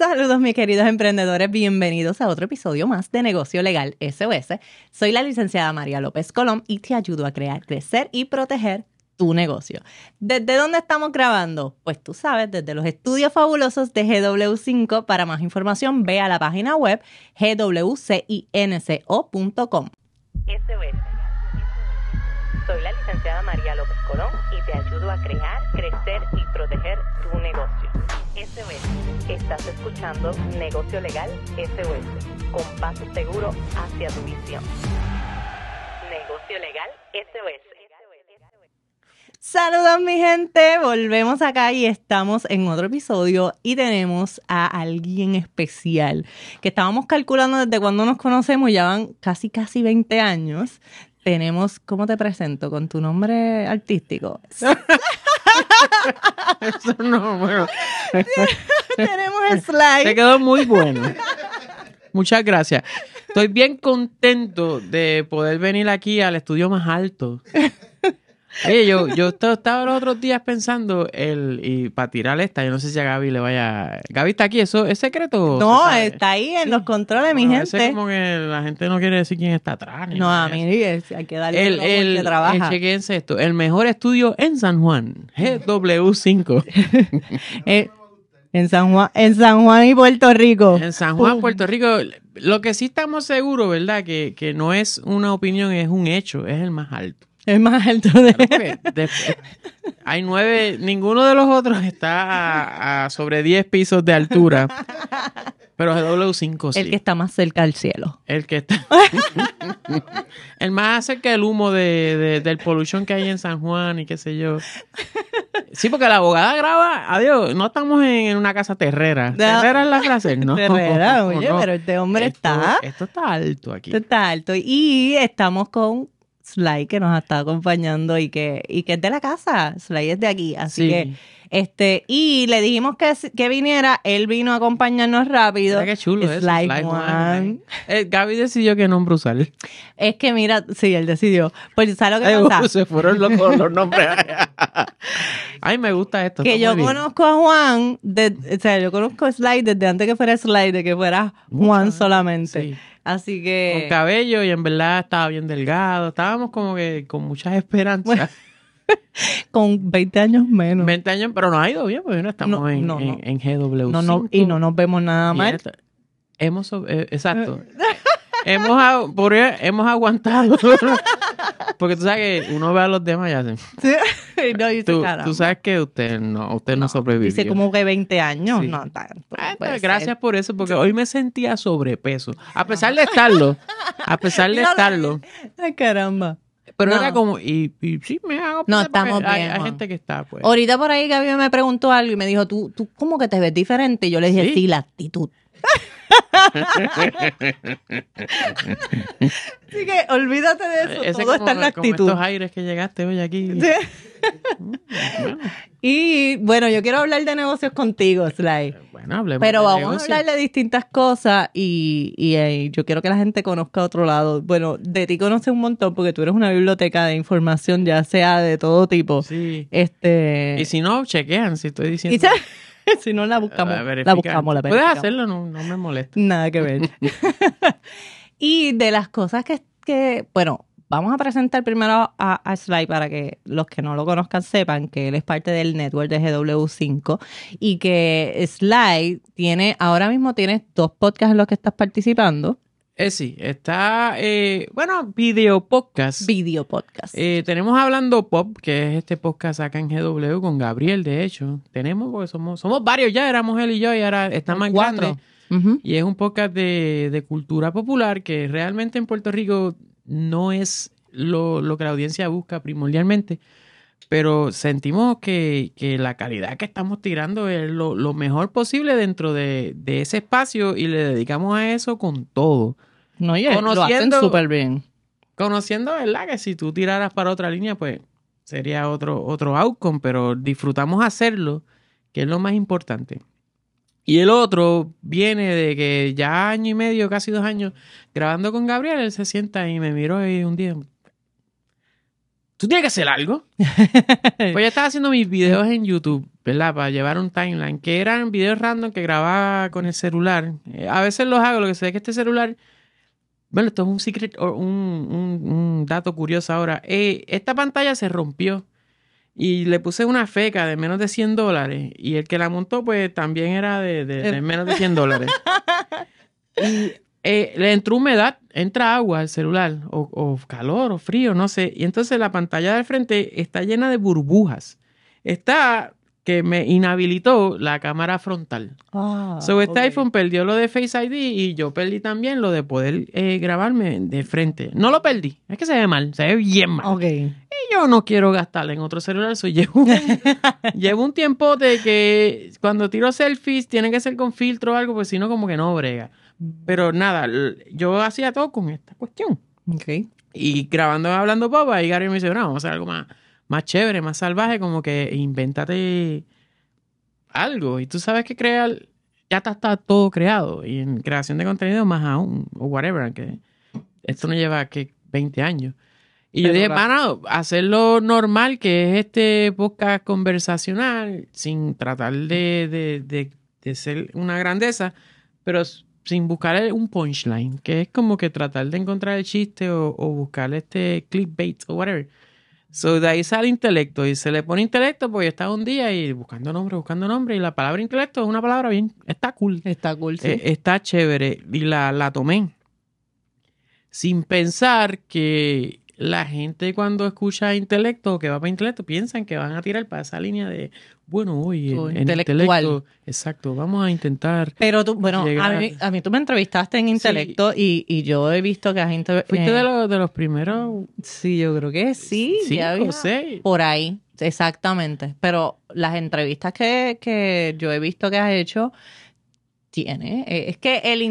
Saludos mis queridos emprendedores, bienvenidos a otro episodio más de Negocio Legal SOS. Soy la licenciada María López Colón y te ayudo a crear, crecer y proteger tu negocio. ¿Desde dónde estamos grabando? Pues tú sabes, desde los estudios fabulosos de GW5. Para más información, ve a la página web gwcinco.com. Soy la licenciada María López Colón y te ayudo a crear, crecer y proteger tu negocio. SOS. Estás escuchando Negocio Legal SOS, con paso seguro hacia tu visión. Negocio Legal SOS. Saludos mi gente, volvemos acá y estamos en otro episodio y tenemos a alguien especial que estábamos calculando desde cuando nos conocemos, ya van casi casi 20 años. Tenemos, ¿cómo te presento? Con tu nombre artístico. Eso no, bueno. Tenemos slide. Te quedó muy bueno. Muchas gracias. Estoy bien contento de poder venir aquí al estudio más alto. Oye, yo, yo estaba los otros días pensando el y para tirar esta, yo no sé si a Gaby le vaya. Gaby está aquí, eso es secreto. No, está ahí en los controles, mi gente. veces como que la gente no quiere decir quién está atrás. No, a mí hay que darle El, el, el, que trabaja. el- chequense esto. El mejor estudio en San Juan, GW5. Eh, en San Juan, en San Juan y Puerto Rico. En San Juan, Puerto Rico, lo que sí estamos seguros, ¿verdad? Que, que no es una opinión, es un hecho, es el más alto. Es más alto de. De- hay nueve, ninguno de los otros está a, a sobre 10 pisos de altura. Pero GW5 sí. El que está más cerca del cielo. El que está. el más cerca del humo de, de- del pollution que hay en San Juan y qué sé yo. Sí, porque la abogada graba. Adiós, no estamos en, una casa terrera. No. ¿Terrera es la frase? No. Herrera, oye, no. pero este hombre Esto- está. Esto está alto aquí. Esto está alto. Y estamos con Sly, que nos está acompañando y que, y que es de la casa. Sly es de aquí. Así Sí. que, este, y le dijimos que, que viniera. Él vino a acompañarnos rápido. Mira qué chulo. Juan. Eh, Gaby decidió qué nombre usar. Es que mira, sí, él decidió. Pues, ¿sabes lo Ay, que pasa? se fueron locos los nombres. Ay, me gusta esto. que yo bien. conozco a Juan, de- o sea, yo conozco a Sly desde antes que fuera Sly, de que fuera Juan solamente. Sí. Así Con que... cabello y en verdad estaba bien delgado. Estábamos como que con muchas esperanzas. con 20 años menos. 20 años, pero nos ha ido bien, porque no estamos No, en, no, no. en, en GW5. no, no, y no nos vemos nada mal. esta- Hemos, eh, exacto. hemos, por- hemos aguantado. porque tú sabes que uno ve a los demás y hacen. Sí, no, Tú, sabes que usted no, usted no, sobrevivió. Dice como que 20 años, Sí. no tanto. Ah, gracias por eso, porque hoy me sentía sobrepeso. A pesar de estarlo, a pesar de estarlo. Ay, caramba. Pero No. era como, y, y sí, me hago. No, porque estamos bien, hay gente que está, pues. Ahorita por ahí Gaby me preguntó algo y me dijo, tú, tú ¿cómo que te ves diferente? Y yo le dije, ¿Sí? sí, la actitud. Así que olvídate de eso, Ese todo como- está en la como actitud. estos aires que llegaste hoy aquí. Sí. Mm, bueno, Y bueno, yo quiero hablar de negocios contigo, Sly. bueno, hablemos Pero de vamos a hablar de distintas cosas y, y, eh, yo quiero que la gente conozca otro lado. Bueno, de ti conoce un montón porque tú eres una biblioteca de información, ya sea de todo tipo. Sí. Este. Y si no, chequean si estoy diciendo. y si no la buscamos, la buscamos, la Puedes hacerlo, no, no me molesta. Nada que ver. y de las cosas que, que, bueno, vamos a presentar primero a, a Sly para que los que no lo conozcan sepan que él es parte del network de GW5 y que Sly tiene, ahora mismo tienes dos podcasts en los que estás participando, Eh, sí, está, eh, bueno, video podcast. video podcast. Eh, tenemos Hablando Pop, que es este podcast acá en GW con Gabriel, de hecho. Tenemos, porque somos, somos varios ya, éramos él y yo, y ahora está más Cuatro. grande. Y es un podcast de, de cultura popular que realmente en Puerto Rico no es lo, lo que la audiencia busca primordialmente. Pero sentimos que, que la calidad que estamos tirando es lo, lo mejor posible dentro de, de ese espacio y le dedicamos a eso con todo. No, oye, lo hacen Conociendo- súper bien. Conociendo, ¿verdad? Que si tú tiraras para otra línea, pues sería otro, otro outcome, pero disfrutamos hacerlo, que es lo más importante. Y el otro viene de que ya año y medio, casi dos años, grabando con Gabriel, él se sienta y me miró y un día, ¿tú tienes que hacer algo? pues yo estaba haciendo mis videos en YouTube ¿verdad? Para llevar un timeline, que eran videos random que grababa con el celular. Eh, a veces los hago, lo que sé es que este celular, bueno, esto es un secret, o un, un- un dato curioso ahora. Eh, esta pantalla se rompió y le puse una feca de menos de 100 dólares y el que la montó pues también era de, de- de menos de 100 dólares. y eh, le entró humedad, entra agua al celular, o, o calor, o frío, no sé. Y entonces la pantalla del frente está llena de burbujas. Está que me inhabilitó la cámara frontal. Ah, so, este iPhone perdió lo de Face ID y yo perdí también lo de poder eh, grabarme de frente. No lo perdí, es que se ve mal, se ve bien mal. Ok. Y yo no quiero gastarle en otro celular. So, llevo, un, llevo un tiempo de que cuando tiro selfies tiene que ser con filtro o algo, pues si no, como que no brega. Pero nada, yo hacía todo con esta cuestión. Ok. Y grabando Hablando Papa, y Gary me dice, no, vamos a hacer algo más, más chévere, más salvaje, como que invéntate algo. Y tú sabes que crear, ya está, está todo creado. Y en creación de contenido más aún, o whatever, que esto no lleva que 20 años. Y yo Pero dije, la- bueno, hacerlo normal, que es este podcast conversacional, sin tratar de, de, de- de ser una grandeza, pero sin buscar un punchline, que es como que tratar de encontrar el chiste o, o buscar este clickbait o whatever. So, de ahí sale intelecto y se le pone intelecto porque está un día y buscando nombre, buscando nombre y la palabra intelecto es una palabra bien, está cool. Está cool, sí. Eh, está chévere y la, la tomé sin pensar que la gente cuando escucha intelecto o que va para intelecto piensan que van a tirar para esa línea de bueno hoy O en, intelecto exacto vamos a intentar Pero tú, bueno, a mí, a mí tú me entrevistaste en intelecto y, y yo he visto que has inter- fuiste eh, de, los, de los primeros Sí, yo creo que sí. cinco ya había- seis Por ahí, exactamente. Pero las entrevistas que, que yo he visto que has hecho, tiene. eh, Es que el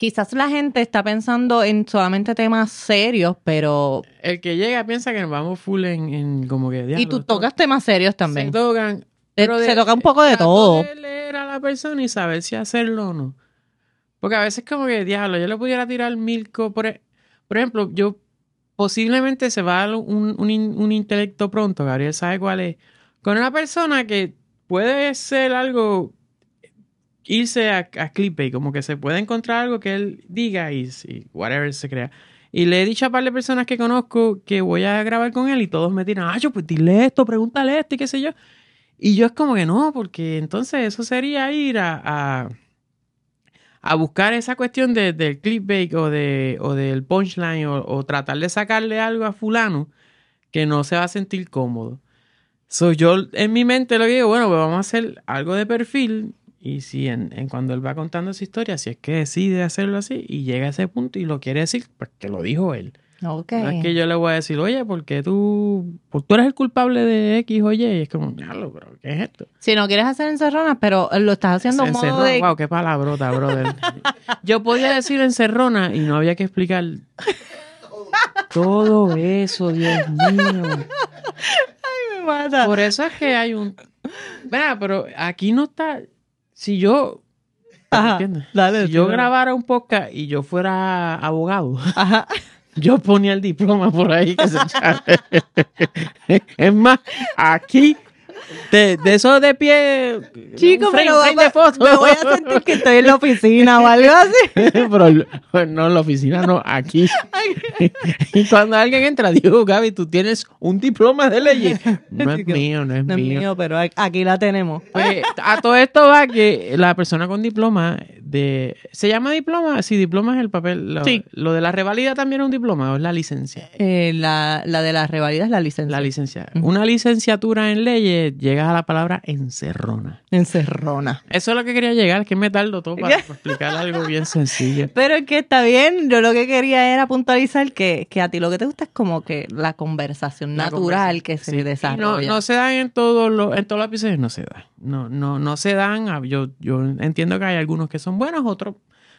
quizás la gente está pensando en solamente temas serios, pero. el que llega piensa que nos vamos full en, en como que y tú tocas temas serios también. se tocan se toca un poco de todo. de leer a la persona y saber si hacerlo o no. Porque a veces como que, diablo, yo le pudiera tirar mil co- por, e- por ejemplo, yo posiblemente se va a dar un, un, un intelecto pronto, Gabriel sabe cuál es, con una persona que puede ser algo, irse a, a clickbait, como que se puede encontrar algo que él diga y, y whatever se crea. Y le he dicho a par de personas que conozco que voy a grabar con él y todos me tiran, ah, yo pues dile esto, pregúntale esto y qué sé yo. Y yo es como que no, porque entonces eso sería ir a, a, a buscar esa cuestión de- del clickbait o, de, o del punchline o, o tratar de sacarle algo a fulano que no se va a sentir cómodo. So, yo en mi mente lo que digo, bueno, pues vamos a hacer algo de perfil y si en, en cuando él va contando su historia, si es que decide hacerlo así y llega a ese punto y lo quiere decir, pues que lo dijo él. Ok. No es que yo le voy a decir, oye, ¿por qué tú, por- tú eres el culpable de X o Y? Y es como, diablo, pero ¿qué es esto? Si no quieres hacer encerronas, pero lo estás haciendo un modo de. wow, qué palabrota, brother. Yo podía decir encerrona y no había que explicar todo eso, Dios mío. Me mata. Por eso es que hay un... Mira, pero aquí no está... Si yo... Ajá, si yo dale. grabara un podcast y yo fuera abogado, Ajá. yo ponía el diploma por ahí que se echara. Es más, aquí, de, de eso de pie... Chico, frame- pero frame de foto. me voy a sentir que estoy en la oficina o algo así. Pero no en la oficina, no, aquí. y cuando alguien entra, digo, Gaby, tú tienes un diploma de leyes. No es mío, no es No es mío. mío, pero aquí la tenemos. Pues, a todo esto va que la persona con diploma de... ¿Se llama diploma? Sí, diploma es el papel. Lo, Sí. lo de la revalida también es un diploma o es la licencia. Eh, la, la de las revalidas es la licencia. La licencia. Una licenciatura en leyes llegas a la palabra encerrona. Encerrona. Eso es lo que quería llegar, que me tardo todo para explicar algo bien sencillo. Pero es que está bien, yo lo que quería era puntualizar que, que a ti lo que te gusta es como que la conversación La natural conversación, que se sí. Desarrolla. No, no se dan en todos los, en todos los episodios, no se dan. No, no, no se dan. Yo, yo entiendo que hay algunos que son buenos, otros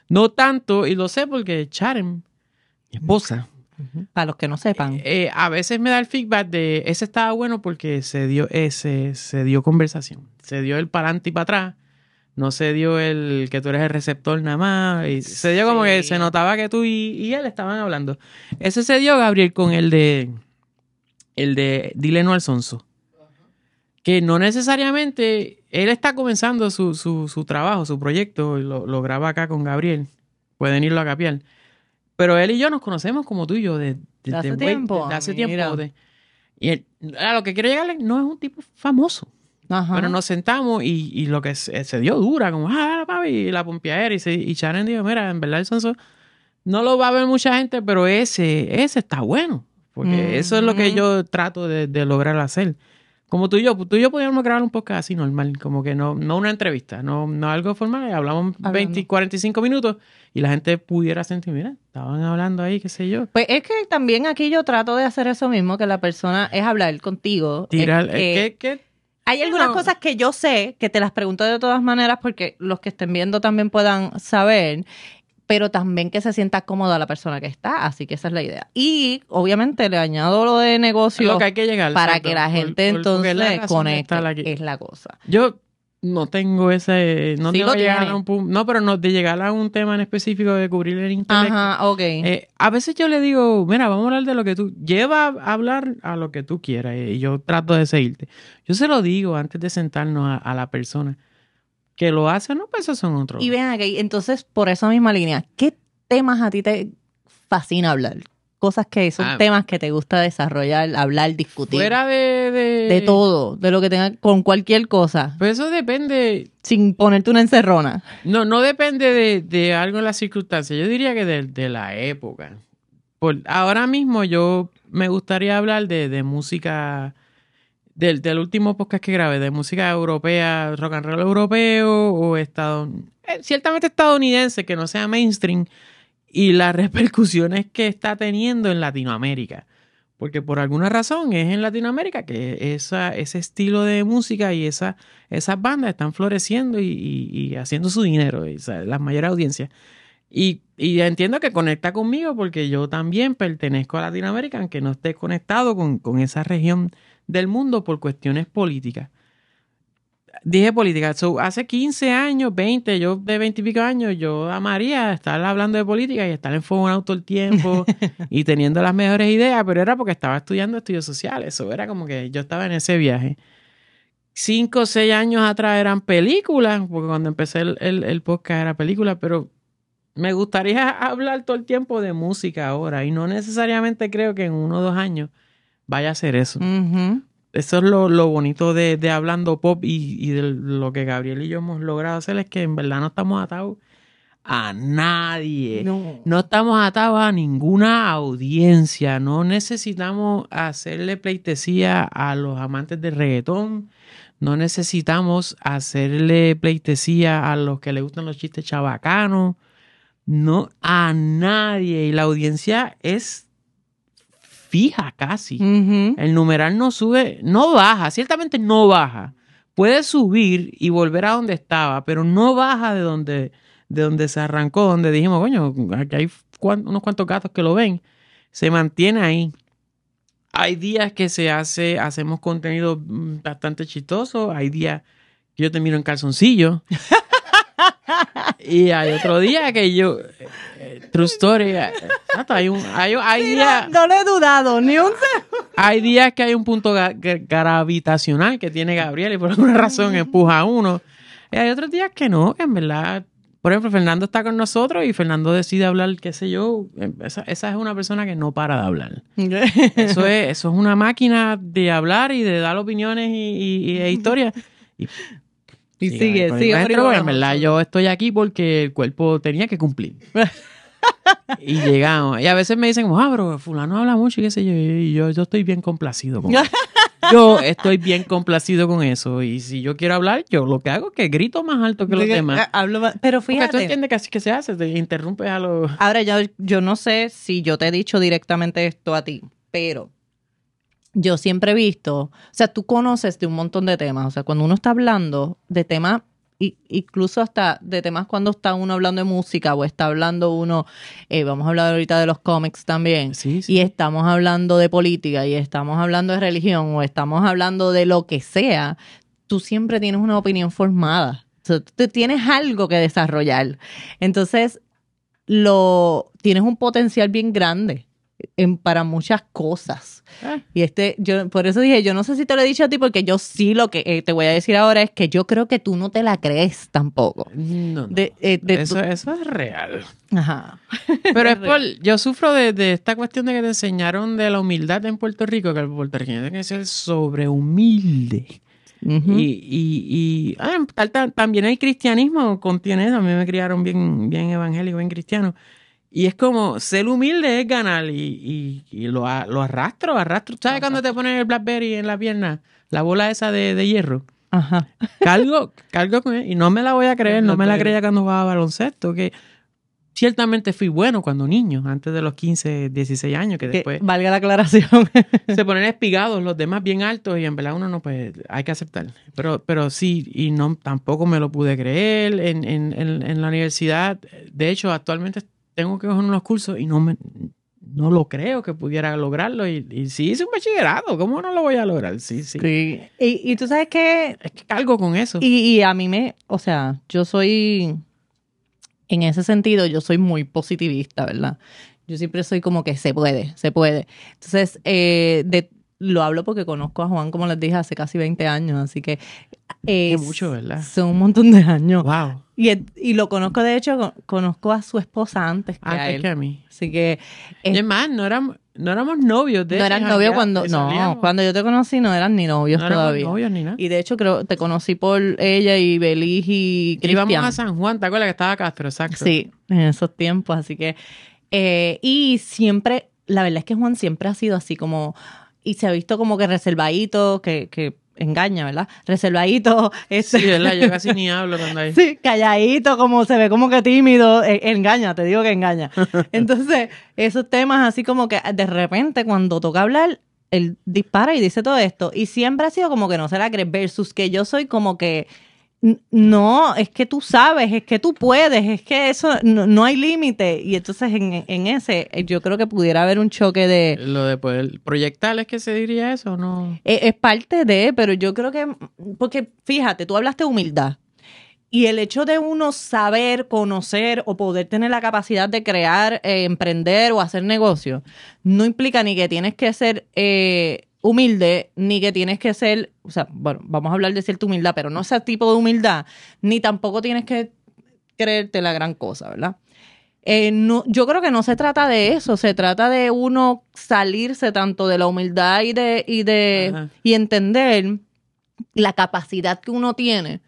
no tanto, y lo sé porque Charen, mi esposa, Para los que no sepan. eh, a veces me da el feedback de ese estaba bueno porque se dio ese, se dio conversación. Se dio el para adelante y para atrás. No se dio el que tú eres el receptor nada más. Y se dio como que se notaba que tú y, y él estaban hablando. Ese se dio, Gabriel, con el de. El de Dile no al sonso. que no necesariamente él está comenzando su, su, su trabajo, su proyecto, y lo, lo graba acá con Gabriel. Pueden irlo a capiar. Pero él y yo nos conocemos como tú y yo desde ¿De hace desde- tiempo? desde hace tiempo. de- y él- a lo que quiero llegarle no es un tipo famoso. Ajá. Pero nos sentamos y, y lo que se, se dio dura, como, ah, papi, y la pompeadera. Y, se, y Sharon dijo, mira, en verdad el sonso no lo va a ver mucha gente, pero ese, ese está bueno. Porque eso es lo que Ujú. yo trato de, de lograr hacer. Como tú y yo, tú y yo podíamos grabar un podcast así normal, como que no, no una entrevista, no, no algo formal, hablamos Hablando. 20, 45 minutos y la gente pudiera sentir, mira, estaban hablando ahí, qué sé yo. Pues es que también aquí yo trato de hacer eso mismo, que la persona es hablar contigo. Tirar, Es que ¿qué- qué? hay algunas no. cosas que yo sé, que te las pregunto de todas maneras porque los que estén viendo también puedan saber, pero también que se sienta cómoda la persona que está, así que esa es la idea. Y obviamente le añado lo de negocio lo que hay que llegar. para que la gente por- la entonces conecte, aquí. es la cosa. Yo no tengo ese. No Sí tengo llegar a un. No, pero no, de llegar a un tema en específico de cubrir el intelecto. Ajá, ok. Eh, a veces yo le digo, mira, vamos a hablar de lo que tú. Lleva a hablar a lo que tú quieras. Y yo trato de seguirte. Yo se lo digo antes de sentarnos a, a la persona. Que lo hace, no, pues esos son otros. Y ven aquí, entonces, por esa misma línea, ¿qué temas a ti te fascina hablar? Cosas que son Ah. temas que te gusta desarrollar, hablar, discutir. Fuera de, de. de todo, de lo que tenga, con cualquier cosa, Pues eso depende. sin ponerte una encerrona. No, no depende de, de algo en las circunstancias. Yo diría que de, de la época. Por, ahora mismo yo me gustaría hablar de, de música, del, del último podcast que grabé, de música europea, rock and roll europeo o eh, ciertamente estadounidense, que no sea mainstream, y las repercusiones que está teniendo en Latinoamérica. Porque por alguna razón es en Latinoamérica que esa, ese estilo de música y esa, esas bandas están floreciendo y, haciendo su dinero, y, las mayores audiencias. Y, y entiendo que conecta conmigo porque yo también pertenezco a Latinoamérica, aunque no esté conectado con, con esa región del mundo por cuestiones políticas. Dije política. So, hace 15 años, 20, yo de 20 y pico años, yo amaría estar hablando de política y estar enfogonado todo el tiempo y teniendo las mejores ideas, pero era porque estaba estudiando estudios sociales. Eso era como que yo estaba en ese viaje. Cinco o seis años atrás eran películas, porque cuando empecé el, el, el podcast era película, pero me gustaría hablar todo el tiempo de música ahora y no necesariamente creo que en uno o dos años vaya a ser eso. Eso es lo, lo bonito de, de Hablando Pop y, y de lo que Gabriel y yo hemos logrado hacer es que en verdad no estamos atados a nadie. No. No estamos atados a ninguna audiencia. No necesitamos hacerle pleitesía a los amantes del reggaetón. No necesitamos hacerle pleitesía a los que les gustan los chistes chabacanos. No, a nadie. Y la audiencia es fija casi. El numeral no sube, no baja, ciertamente no baja. Puede subir y volver a donde estaba, pero no baja de donde, de donde se arrancó, donde dijimos, coño, aquí hay cuan- unos cuantos gatos que lo ven. Se mantiene ahí. Hay días que se hace, hacemos contenido mm, bastante chistoso. Hay días que yo te miro en calzoncillo. y hay otro día que yo. eh, eh, true story. eh, hay, un, hay, hay días. No lo he dudado, ni un segundo. Hay días que hay un punto ga- gravitacional que tiene Gabriel y por alguna razón empuja a uno. Y hay otros días que no, que en verdad, por ejemplo, Fernando está con nosotros y Fernando decide hablar, qué sé yo, eh, esa, esa es una persona que no para de hablar. Eso es, eso es una máquina de hablar y de dar opiniones y, y- y- e historias. Y, Y sigue, sigue, por sigue. igual. En verdad, yo estoy aquí porque el cuerpo tenía que cumplir. y llegamos. Y a veces me dicen, ah, bro, fulano habla mucho y qué sé yo. Y yo, yo estoy bien complacido con eso. Yo estoy bien complacido con eso. Y si yo quiero hablar, yo lo que hago es que grito más alto que los demás. Ah, hablo más- Pero Porque tú fíjate. entiendes que así que se hace, te interrumpes a los... Ahora, yo, yo no sé si yo te he dicho directamente esto a ti, pero yo siempre he visto, o sea, tú conoces de un montón de temas, o sea, cuando uno está hablando de temas, incluso hasta de temas cuando está uno hablando de música o está hablando uno, eh, vamos a hablar ahorita de los cómics también, Sí, sí. y estamos hablando de política y estamos hablando de religión o estamos hablando de lo que sea, tú siempre tienes una opinión formada. O sea, tú tienes algo que desarrollar. Entonces, lo tienes un potencial bien grande. En, para muchas cosas. Eh. Y este, yo por eso dije, yo no sé si te lo he dicho a ti, porque yo sí lo que eh, te voy a decir ahora es que yo creo que tú no te la crees tampoco. No, no. De, eh, de tu- eso, eso es real. Ajá. Pero es por, yo sufro de, de esta cuestión de que te enseñaron de la humildad en Puerto Rico, que el puertorriqueño tiene que ser sobrehumilde. Ujú. Y, y, y ah, tal- tal- también el cristianismo contiene eso. A mí me criaron bien, bien evangélico, bien cristiano. Y es como, ser humilde es ganar. Y, y, y lo, lo arrastro, arrastro. ¿Sabes cuando te ponen el Blackberry en la pierna? La bola esa de, de hierro. Ajá. Cargo, cargo con él. Y no me la voy a creer, no me la creía cuando jugaba baloncesto. Que ciertamente fui bueno cuando niño, antes de los 15, 16 años, que Que después valga la aclaración. se ponen espigados, los demás bien altos, y en verdad uno no, pues hay que aceptar. Pero, pero sí, y no tampoco me lo pude creer. En, en, en, en la universidad, de hecho, actualmente tengo que coger unos cursos y no me no lo creo que pudiera lograrlo. Y, y sí hice un bachillerato, ¿cómo no lo voy a lograr? Sí, sí. Sí. Y, y tú sabes que Es que cargo con eso. Y, y a mí me, o sea, yo soy, en ese sentido, yo soy muy positivista, ¿verdad? Yo siempre soy como que se puede, se puede. Entonces, eh, de, lo hablo porque conozco a Juan, como les dije, hace casi 20 años, así que... eh, Qué mucho, ¿verdad? Son un montón de años. Wow. Y, es- y lo conozco, de hecho, con- conozco a su esposa antes que a Antes él. que a mí. Así que... Y es más, no éramos, no éramos novios. De no eran novios cuando... No, salíamos. cuando yo te conocí no eran ni novios no todavía. novios ni nada. Y de hecho creo te conocí por ella y Belis y Cristian. Íbamos a San Juan, ¿te acuerdas que estaba Castro? Exacto. Sí, en esos tiempos, así que... eh, y siempre, la verdad es que Juan siempre ha sido así como... Y se ha visto como que reservadito, que, que engaña, ¿verdad? Reservadito, este, Sí, ¿verdad? Yo casi ni hablo cuando hay. Sí, calladito, como se ve como que tímido, eh, engaña, te digo que engaña. Entonces, esos temas así como que de repente cuando toca hablar, él dispara y dice todo esto. Y siempre ha sido como que no se la cree, versus que yo soy como que, no, es que tú sabes, es que tú puedes, es que eso, no, no hay límite. Y entonces en, en ese, eh, yo creo que pudiera haber un choque de... Lo de poder proyectar, ¿es que se diría eso no? Eh, Es, parte de, pero yo creo que, porque fíjate, tú hablaste de humildad. Y el hecho de uno saber, conocer o poder tener la capacidad de crear, eh, emprender o hacer negocio, no implica ni que tienes que ser eh, humilde, ni que tienes que ser, o sea, bueno, vamos a hablar de cierta humildad, pero no ese tipo de humildad, ni tampoco tienes que creerte la gran cosa, ¿verdad? Eh, no, yo creo que no se trata de eso, se trata de uno salirse tanto de la humildad y de, y de Ajá. y entender la capacidad que uno tiene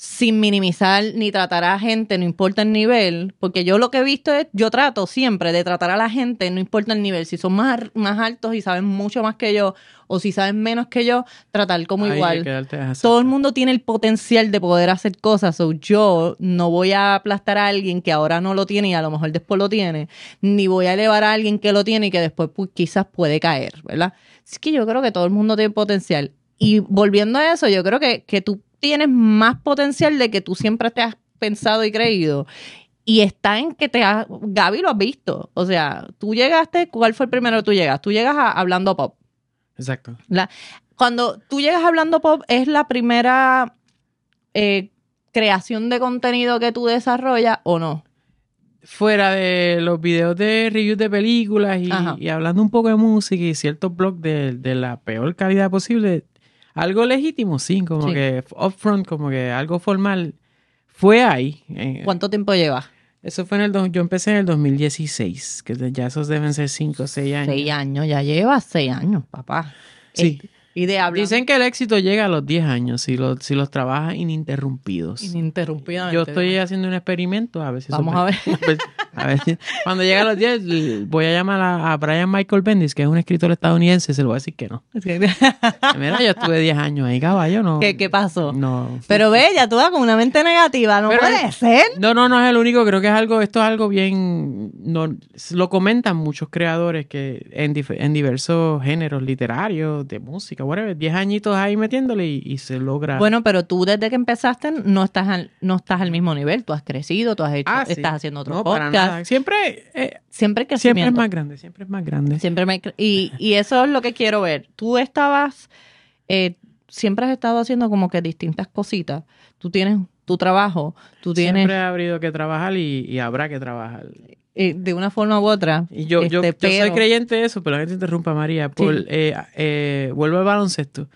sin minimizar ni tratar a gente, no importa el nivel, porque yo lo que he visto es, yo trato siempre de tratar a la gente, no importa el nivel, si son más, más altos y saben mucho más que yo, o si saben menos que yo, tratar como igual. Todo el mundo tiene el potencial de poder hacer cosas. So yo no voy a aplastar a alguien que ahora no lo tiene y a lo mejor después lo tiene, ni voy a elevar a alguien que lo tiene y que después pues, quizás puede caer, ¿verdad? Es que yo creo que todo el mundo tiene potencial. Y volviendo a eso, yo creo que, que tú tienes más potencial de que tú siempre te has pensado y creído. Y está en que te has, Gaby lo has visto. O sea, tú llegaste, ¿cuál fue el primero que tú llegas? Tú llegas a, hablando pop. Exacto. La- cuando tú llegas hablando pop, es la primera eh, creación de contenido que tú desarrollas o no. Fuera de los videos de reviews de películas y, hablando un poco de música y ciertos blogs de, de la peor calidad posible, algo legítimo, sí, como Sí. que upfront, como que algo formal, fue ahí. Eh, ¿Cuánto tiempo llevas? Eso fue en el... do- Yo empecé en el 2016, que ya esos deben ser 5 o 6 años. Seis años, ya llevas seis años, papá. Sí. Eh, y de hablar Dicen que el éxito llega a los 10 años si, los si los trabajas ininterrumpidos. ininterrumpidamente. Yo estoy haciendo un experimento, a ver si Vamos me- a ver. Pues, a ver si- cuando llegue a los 10, l- voy a llamar a, a Brian Michael Bendis, que es un escritor estadounidense, se lo voy a decir que no. Mira, yo estuve 10 años ahí, caballo, no. ¿Qué, ¿Qué pasó? No. Pero ve, ya tú vas con una mente negativa, no Pero- puede ser. No, no, no es el único, creo que es algo, esto es algo bien, no, lo comentan muchos creadores que en, en diversos géneros literarios, de música, whatever, 10 añitos ahí metiéndole y, y se logra. Bueno, pero tú desde que empezaste no estás al, no estás al mismo nivel. Tú has crecido, tú has hecho, Ah, sí. estás haciendo otro no, para podcast. nada. Siempre, eh, Siempre siempre es más grande, siempre es más grande. Siempre me y, y eso es lo que quiero ver. Tú estabas, eh, siempre has estado haciendo como que distintas cositas. Tú tienes tu trabajo, tú tienes Siempre ha habido que trabajar y, y habrá que trabajar. Eh, de una forma u otra. Y yo, yo, este, yo soy pero- creyente de eso, pero la gente interrumpa, María. Por, Sí. eh, eh, vuelvo al baloncesto.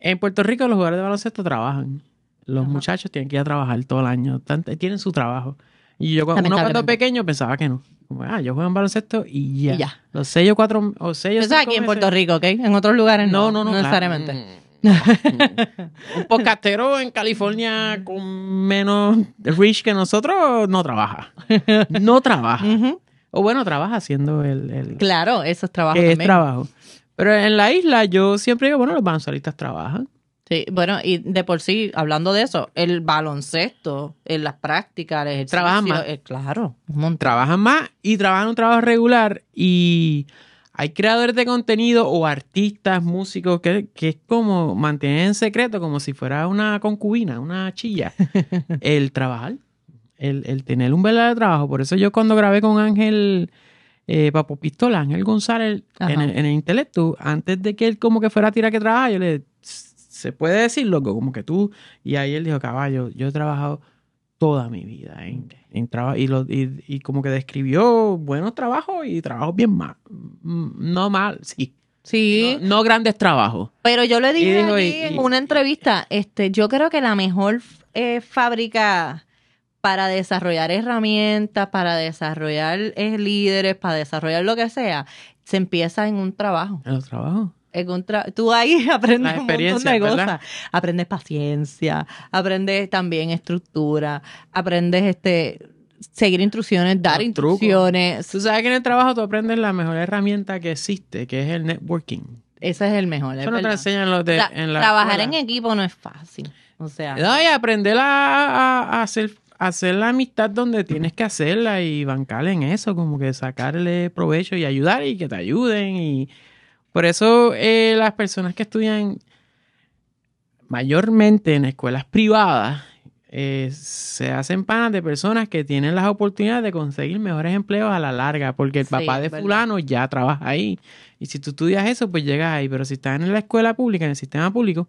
En Puerto Rico los jugadores de baloncesto trabajan. Los Ajá. muchachos tienen que ir a trabajar todo el año. Tienen su trabajo. Y yo cuando, uno cuando pequeño pensaba que no. Como, ah, yo juego en baloncesto y ya. Y ya. Los seis o cuatro o seis o Eso es cinco aquí en meses- Puerto Rico, ¿ok? En otros lugares no, No, no, no. claro. necesariamente. Mm. Un podcastero en California con menos reach que nosotros no trabaja. No trabaja. O bueno, trabaja haciendo el, el- Claro, eso es trabajo es también. trabajo. Pero en la isla yo siempre digo, bueno, los baloncelistas trabajan. Sí, bueno, y de por sí, hablando de eso, el baloncesto, en las prácticas, el ejercicio, Trabajan más. eh, claro, un montón. Trabajan más y trabajan un trabajo regular y hay creadores de contenido o artistas, músicos, que, que es como mantener en secreto, como si fuera una concubina, una chilla, el trabajar, el, el tener un verdadero trabajo. Por eso yo cuando grabé con Ángel eh, Papo Pistola, Ángel González, en el, en el intelecto, antes de que él como que fuera a tirar que trabaja, yo le se puede decir, loco, como que tú, y ahí él dijo, caballo, yo he trabajado toda mi vida en, en trabajo y, lo- y, y como que describió buenos trabajos y trabajos bien mal, no mal, sí, Sí, no, no grandes trabajos. pero yo le dije dijo, en una entrevista, este, yo creo que la mejor eh, fábrica para desarrollar herramientas, para desarrollar eh, líderes, para desarrollar lo que sea, se empieza en un trabajo. En un tra- tú ahí aprendes un montón de cosas. ¿verdad? Aprendes paciencia, aprendes también estructura, aprendes este seguir instrucciones, dar Los trucos. instrucciones. Tú sabes que en el trabajo tú aprendes la mejor herramienta que existe, que es el networking. Ese es el mejor. es Eso no te enseñan los de, Tra- en la trabajar en equipo no es fácil. O sea, No, y aprender a, a- a hacer, hacer la amistad donde tienes que hacerla y bancarle en eso, como que sacarle provecho y ayudar y que te ayuden. Y por eso eh, las personas que estudian mayormente en escuelas privadas eh, se hacen panas de personas que tienen las oportunidades de conseguir mejores empleos a la larga, porque el Sí, papá de verdad. fulano ya trabaja ahí. Y si tú estudias eso, pues llegas ahí. Pero si estás en la escuela pública, en el sistema público,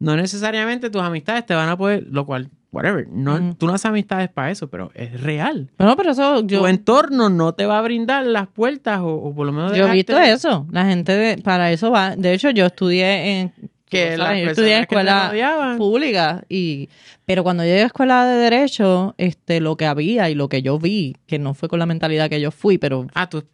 no necesariamente tus amistades te van a poder, lo cual, whatever, no, tú no haces amistades para eso, pero es real. bueno, pero eso yo, tu entorno no te va a brindar las puertas o, o por lo menos yo he visto eso. La gente de- para eso va. De hecho, yo estudié en que tú las sabes, yo estudié en escuela pública y pero cuando yo llegué a escuela de derecho, este lo que había y lo que yo vi, que no fue con la mentalidad que yo fui, pero Ah, tú,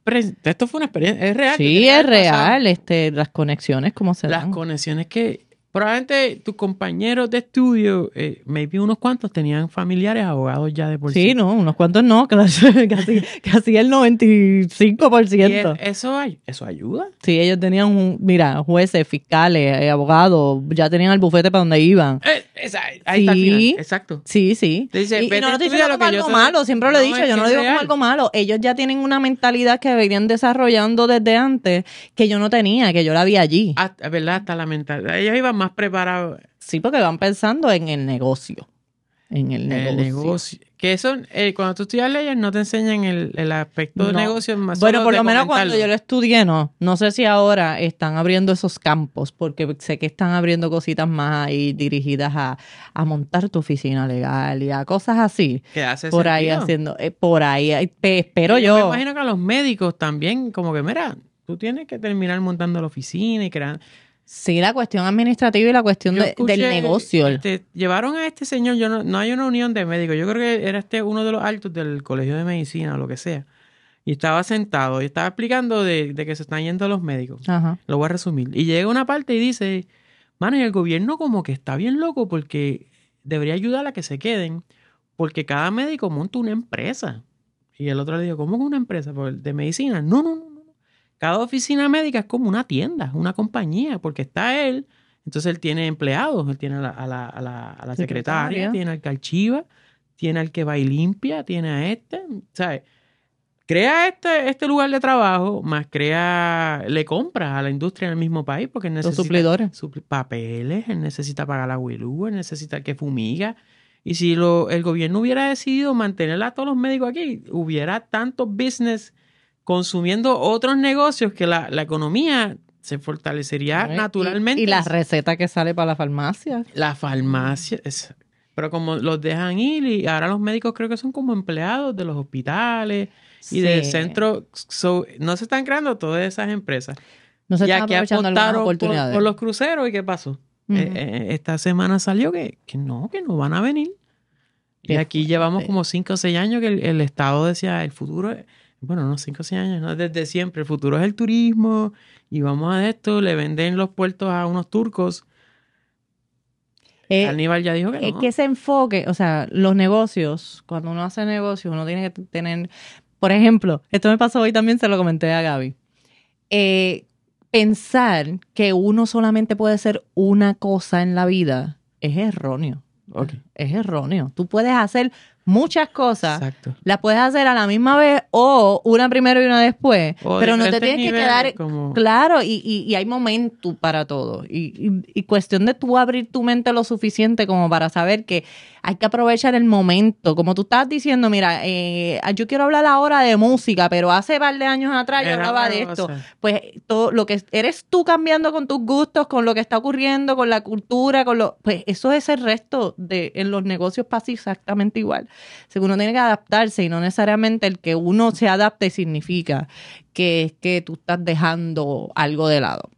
esto fue una experiencia, es real. sí es pasado. real, este las conexiones como se Las dan. conexiones que probablemente tus compañeros de estudio, eh, maybe unos cuantos tenían familiares abogados ya de por sí. Sí, no, unos cuantos no, casi, casi, el 95%. Y es- eso, eso ayuda. Sí, ellos tenían, un, mira, jueces, fiscales, eh, abogados, ya tenían el bufete para donde iban. Eh, esa- ahí está el Sí. final. Exacto. Sí, sí. Dice, y, no lo estoy diciendo como algo malo, siempre lo he No, dicho, yo no lo digo como real. algo malo. Ellos ya tienen una mentalidad que venían desarrollando desde antes que yo no tenía, que yo la vi allí. Hasta, ¿Verdad? Hasta la mentalidad. Ellos iban más preparados Sí, porque van pensando en el negocio. En el en negocio. el negocio. Que eso, eh, cuando tú estudias leyes, no te enseñan el, el aspecto No. negocio. Más Bueno, por de lo menos cuando yo lo estudié, no. No sé si ahora están abriendo esos campos, porque sé que están abriendo cositas más ahí dirigidas a, a montar tu oficina legal y a cosas así. Que hace Por ahí haciendo, eh, por ahí, eh, pe- espero Y yo. Me imagino que a los médicos también, como que, mira, tú tienes que terminar montando la oficina y crear. Sí, la cuestión administrativa y la cuestión de- del negocio. este, llevaron a este señor, yo no, no hay una unión de médicos, yo creo que era este uno de los altos del colegio de medicina o lo que sea. Y estaba sentado y estaba explicando de, de que se están yendo los médicos. Ajá. Lo voy a resumir. Y llega una parte y dice, mano, y el gobierno como que está bien loco porque debería ayudar a que se queden, porque cada médico monta una empresa. Y el otro le dijo, ¿cómo que una empresa? ¿De medicina? No, no, no. Cada oficina médica es como una tienda, una compañía, porque está él, entonces él tiene empleados, él tiene a la, a la, a la, a la secretaria, Secretaria. tiene al que archiva, tiene al que va y limpia, tiene a este, ¿sabes? Crea este, este lugar de trabajo, más crea, le compra a la industria en el mismo país, porque él Los necesita suplidores. supli- papeles, él necesita pagar la huelú, él necesita que fumiga. Y si lo, el gobierno hubiera decidido mantener a todos los médicos aquí, hubiera tanto business consumiendo otros negocios que la, la economía se fortalecería Y- naturalmente. Y, la receta que sale para la farmacia. La farmacia, es- Pero como los dejan ir y ahora los médicos creo que son como empleados de los hospitales y del centro. So, no se están creando todas esas empresas. No se ya están que aprovechando apostaron por, oportunidades. por los cruceros y qué pasó. Eh, eh, esta semana salió que, que no, que no van a venir. Y aquí llevamos como 5 o 6 años que el, el Estado decía, el futuro, es- bueno, no 5 o 6 años, no desde siempre, el futuro es el turismo y vamos a esto, le venden los puertos a unos turcos. Eh, Aníbal ya dijo que no. Es que ese enfoque, o sea, los negocios, cuando uno hace negocios, uno tiene que tener, por ejemplo, esto me pasó hoy también, se lo comenté a Gaby. Eh, pensar que uno solamente puede ser una cosa en la vida es erróneo. Es erróneo. Tú puedes hacer muchas cosas, exacto. las puedes hacer a la misma vez o una primero y una después, O pero no te tienes que quedar como- Claro, y, y, y hay momentum para todo. Y, y- y cuestión de tú abrir tu mente lo suficiente como para saber que hay que aprovechar el momento. Como tú estás diciendo, mira, eh, yo quiero hablar ahora de música, pero hace par de años atrás yo hablaba de esto. Pues todo lo que eres tú cambiando con tus gustos, con lo que está ocurriendo, con la cultura, con lo, pues eso es el resto de en los negocios pasa exactamente igual. Si uno tiene que adaptarse y no necesariamente el que uno se adapte significa que es que tú estás dejando algo de lado.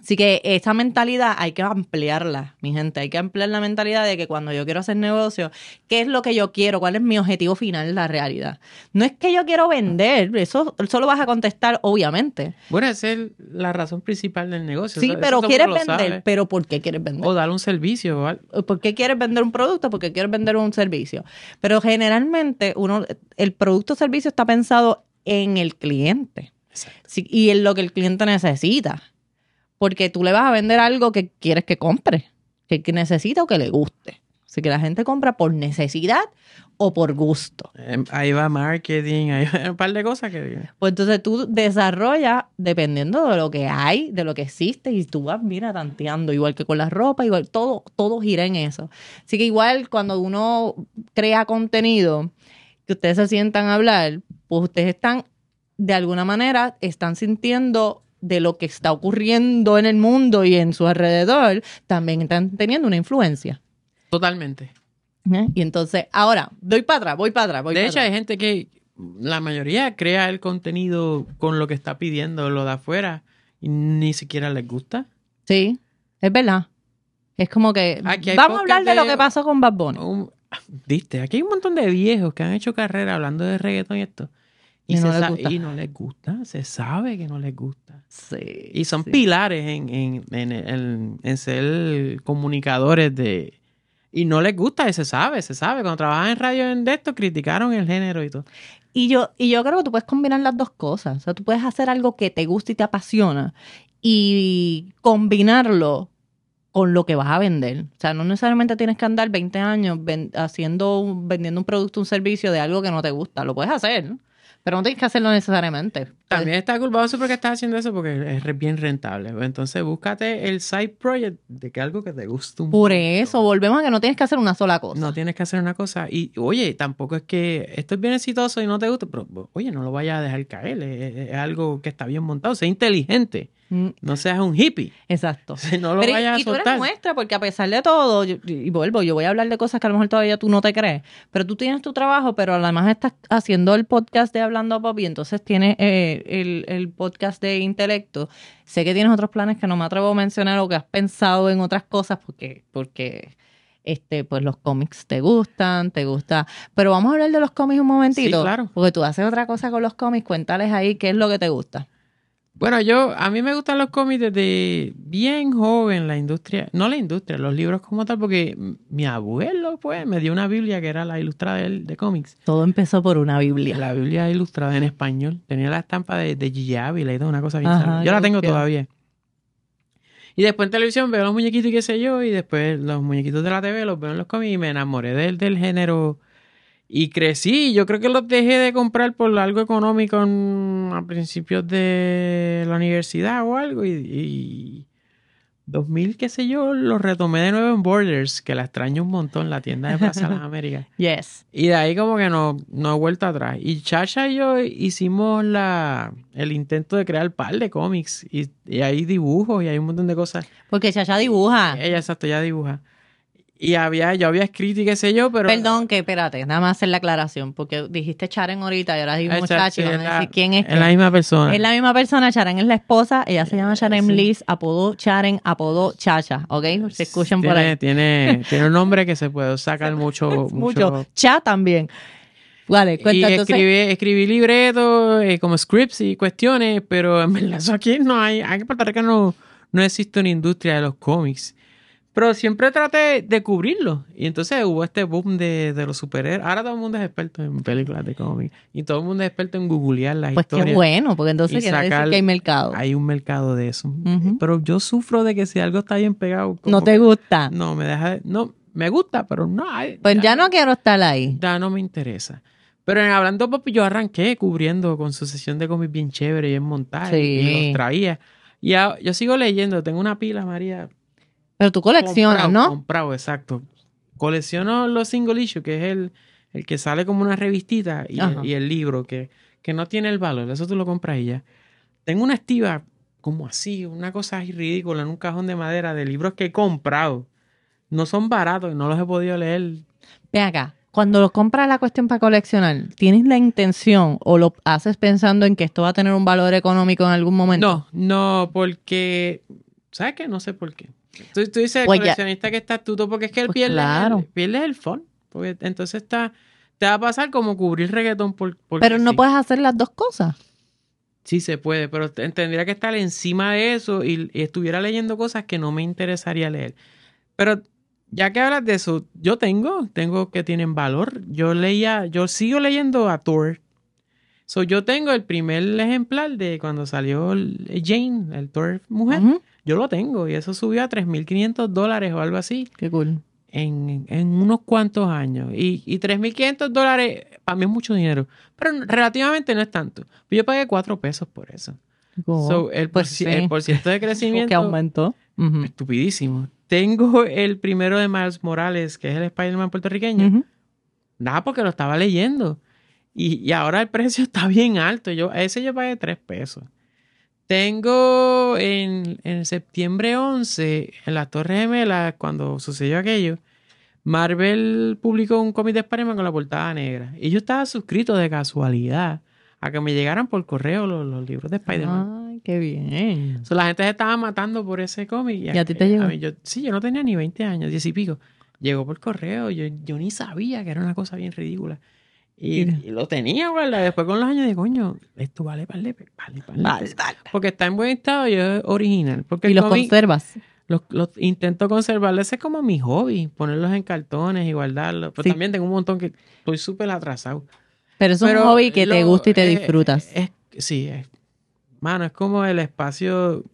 Así que esa mentalidad hay que ampliarla, mi gente. Hay que ampliar la mentalidad de que cuando yo quiero hacer negocio, ¿qué es lo que yo quiero? ¿Cuál es mi objetivo final? La realidad. No es que yo quiero vender, eso solo vas a contestar, obviamente. Bueno, esa es la razón principal del negocio. Sí, eso- pero quieres vender. Pero ¿por qué quieres vender? O dar un servicio. ¿Por qué quieres vender un producto? Porque quieres vender un servicio. Pero generalmente uno, el producto o servicio está pensado en el cliente. Sí, y en lo que el cliente necesita. Porque tú le vas a vender algo que quieres que compre, que, que necesita o que le guste. Así que la gente compra por necesidad o por gusto. Eh, Ahí va marketing, ahí va un par de cosas que... Pues entonces tú desarrollas dependiendo de lo que hay, de lo que existe, y tú vas, mira, tanteando, igual que con la ropa, igual, todo, todo gira en eso. Así que igual cuando uno crea contenido, que ustedes se sientan a hablar, pues ustedes están, de alguna manera, están sintiendo de lo que está ocurriendo en el mundo y en su alrededor, también están teniendo una influencia. Totalmente. ¿eh? Y entonces, ahora, doy para atrás, voy para atrás, voy de hecho, hay gente que la mayoría crea el contenido con lo que está pidiendo lo de afuera y ni siquiera les gusta. Sí, es verdad. Es como que vamos a hablar de lo que pasó con Bad Bunny. Un- Viste, aquí hay un montón de viejos que han hecho carrera hablando de reggaetón y esto. Y, Y no les gusta. y no les gusta, se sabe que no les gusta. Sí. Y son sí. pilares en, en, en, en- ser comunicadores de... Y no les gusta, y se sabe, se sabe. Cuando trabajan en radio en de esto, criticaron el género y todo. Y yo, y yo creo que tú puedes combinar las dos cosas. O sea, tú puedes hacer algo que te gusta y te apasiona y combinarlo con lo que vas a vender. O sea, no necesariamente tienes que andar 20 años ven- haciendo vendiendo un producto, un servicio de algo que no te gusta. Lo puedes hacer, pero no tienes que hacerlo necesariamente. También está culpado porque estás haciendo eso porque es bien rentable. Entonces, búscate el side project de que algo que te guste un Por montón. eso, volvemos a que no tienes que hacer una sola cosa. No tienes que hacer una cosa. Y oye, tampoco es que esto es bien exitoso y no te gusta, pero oye, no lo vayas a dejar caer. Es, es algo que está bien montado. Sé inteligente. Mm, No seas un hippie. Exacto. No lo Pero y- vayas y, a tú eres soltar. muestra, porque a pesar de todo, yo- y vuelvo, yo voy a hablar de cosas que a lo mejor todavía tú no te crees, pero tú tienes tu trabajo, pero además estás haciendo el podcast de Hablando Pop y entonces tienes eh, el, el podcast de Intelecto. Sé que tienes otros planes que no me atrevo a mencionar o que has pensado en otras cosas porque, porque este, pues los cómics te gustan, te gusta. Pero vamos a hablar de los cómics un momentito. Sí, claro. Porque tú haces otra cosa con los cómics, cuéntales ahí qué es lo que te gusta. Bueno, yo, a mí me gustan los cómics desde bien joven, la industria, no la industria, los libros como tal, porque mi abuelo, pues, me dio una Biblia que era la ilustrada de, de cómics. Todo empezó por una Biblia. La Biblia ilustrada en español. Tenía la estampa de, de Gigi Ávila y toda una cosa bien Ajá. Yo la tengo todavía. Y después en televisión veo los muñequitos y qué sé yo, y después los muñequitos de la TV los veo en los cómics y me enamoré del, del género. Y crecí, yo creo que los dejé de comprar por algo económico en- a principios de la universidad o algo. Y, y 2000, qué sé yo, los retomé de nuevo en Borders, que la extraño un montón, la tienda de Plaza de las Américas. Yes. Y de ahí como que no, no he vuelto atrás. Y Chacha y yo hicimos la, el intento de crear par de cómics. Y, y hay dibujos y hay un montón de cosas. Porque Chacha dibuja. Ella, exacto, ya dibuja. Y había, yo había escrito y qué sé yo, pero... Perdón, que espérate, nada más hacer la aclaración, porque dijiste Charen ahorita y ahora Chachi, sí, vamos es a decir quién es. Es la misma persona. Es la misma persona, Charen es la esposa, ella se llama Charen Sí. Liz, apodó Charen, apodó Chacha, ¿ok? Se escuchan por tiene, ahí. Tiene, tiene un nombre que se puede sacar mucho, mucho. Mucho. Cha también. Vale, Y cuenta entonces. escribí, escribí libretos, eh, como scripts y cuestiones, pero en verdad eso aquí no hay. Aquí en Puerto Rico no, no existe una industria de los cómics. Pero siempre traté de cubrirlo. Y entonces hubo este boom de, de los superhéroes. Ahora todo el mundo es experto en películas de cómics. Y todo el mundo es experto en googlear las Pues qué historias. bueno, porque entonces y quiere decir que hay mercado. Hay un mercado de eso. Pero yo sufro de que si algo está bien pegado. No te gusta. No, me deja. No, me gusta, pero no hay. Pues ya no quiero estar ahí. Ya no me interesa. Pero en Hablando Pop yo arranqué cubriendo con su sesión de cómics bien chévere y bien montada. Y Sí. los traía. Y a- yo sigo leyendo. Tengo una pila, María. Pero tú coleccionas, comprado, ¿no? Comprado, exacto. Colecciono los single issue, que es el, el que sale como una revistita y, el, y el libro, que, que no tiene el valor. Eso tú lo compras y ya. Tengo una estiva como así, una cosa así ridícula en un cajón de madera de libros que he comprado. No son baratos y no los he podido leer Ven acá. Cuando lo compras la cuestión para coleccionar, ¿tienes la intención o lo haces pensando en que esto va a tener un valor económico en algún momento? No, no, porque. ¿Sabes qué? No sé por qué. Tú, tú dices el Pues ya- coleccionista que está astuto porque es que él Pues pierde, claro. el, pierde el fun. Porque entonces está. Te va a pasar como cubrir reggaetón por. Pero no sí. puedes hacer las dos cosas. Sí se puede, pero te- tendría que estar encima de eso y, y estuviera leyendo cosas que no me interesaría leer. Pero ya que hablas de eso, yo tengo, tengo que tienen valor. Yo leía, yo sigo leyendo a Thor. So, yo tengo el primer ejemplar de cuando salió Jane, el Thor mujer. Yo lo tengo y eso subió a 3.500 dólares o algo así Qué cool. en, en unos cuantos años. Y, y 3.500 dólares para mí es mucho dinero, pero relativamente no es tanto. Yo pagué 4 pesos por eso. So, el, Pues porci- sí. el de que crecimiento aumentó. Ujú. estupidísimo. Tengo el primero de Miles Morales, que es el Spider-Man puertorriqueño. Ujú. Nada, porque lo estaba leyendo. Y, y ahora el precio está bien alto. Yo, a ese yo pagué 3 pesos. Tengo en, en septiembre 11, en las Torres Gemelas, cuando sucedió aquello, Marvel publicó un cómic de Spider-Man con la portada negra. Y yo estaba suscrito de casualidad a que me llegaran por correo los, los libros de Spider-Man. Ay, qué bien. So, la gente se estaba matando por ese cómic. ¿Y a ti te llegó? mí yo- sí, yo no tenía ni 20 años, 10 y pico. Llegó por correo. Yo, yo ni sabía que era una cosa bien ridícula. Y, lo tenía, ¿verdad? Después con los años de coño, esto vale, vale, vale, vale. Vale, vale. Porque está en buen estado y es original. Porque Y los conservas. los, los intento conservar. Ese es como mi hobby, ponerlos en cartones y guardarlos. Pero Sí. también tengo un montón que estoy súper atrasado. Pero es un Pero hobby que te gusta y te disfrutas. es- sí, es, mano, es como el espacio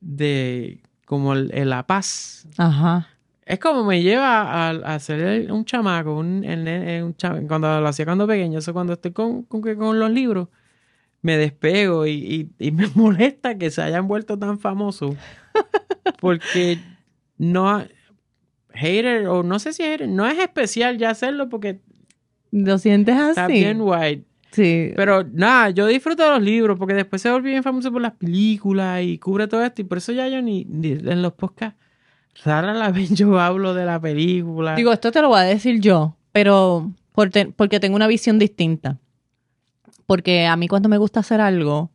de, como el, el la paz. Ajá. Es como me lleva a, a hacer el- un chamaco, un, el nene- un chama- cuando lo hacía cuando pequeño, eso cuando estoy con, con, con los libros, me despego y, y- y me molesta que se hayan vuelto tan famosos. Porque no, ha- hater, o no sé si hater, no es especial ya hacerlo porque ¿Lo sientes así? está bien white. Sí. Pero nada, yo disfruto de los libros porque después se volvió bien famoso por las películas y cubre todo esto. Y por eso ya yo ni, ni en los podcasts, rara la vez yo hablo de la película. Digo, esto te lo voy a decir yo, pero por te- porque tengo una visión distinta. Porque a mí cuando me gusta hacer algo,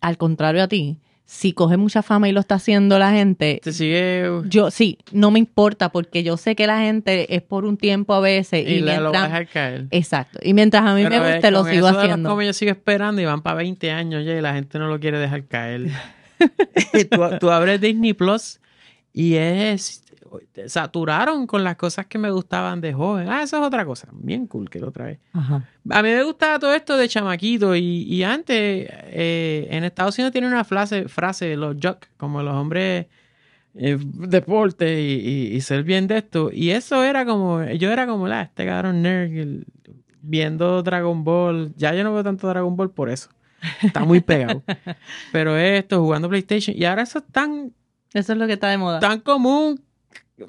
al contrario a ti, si coge mucha fama y lo está haciendo la gente, te sigue yo sí, no me importa porque yo sé que la gente es por un tiempo a veces y, y, le lo va a mientras... caer. Exacto. Y mientras a mí Pero, me guste, lo sigo eso haciendo. cómics yo sigo esperando y van para 20 años ya y la gente no lo quiere dejar caer. tú, tú abres Disney Plus y es saturaron con las cosas que me gustaban de joven. Ah, eso es otra cosa. Bien cool que la otra vez. Ajá. A mí me gustaba todo esto de chamaquito y, y antes eh, en Estados Unidos tiene una frase, frase los jock, como los hombres eh, deporte y, y- y ser bien de esto. Y eso era como, yo era como, la este cabrón nerd el- viendo Dragon Ball. Ya yo no veo tanto Dragon Ball por eso. Está muy pegado. Pero esto, jugando PlayStation. Y ahora eso es tan, Eso es lo que está de moda. tan común,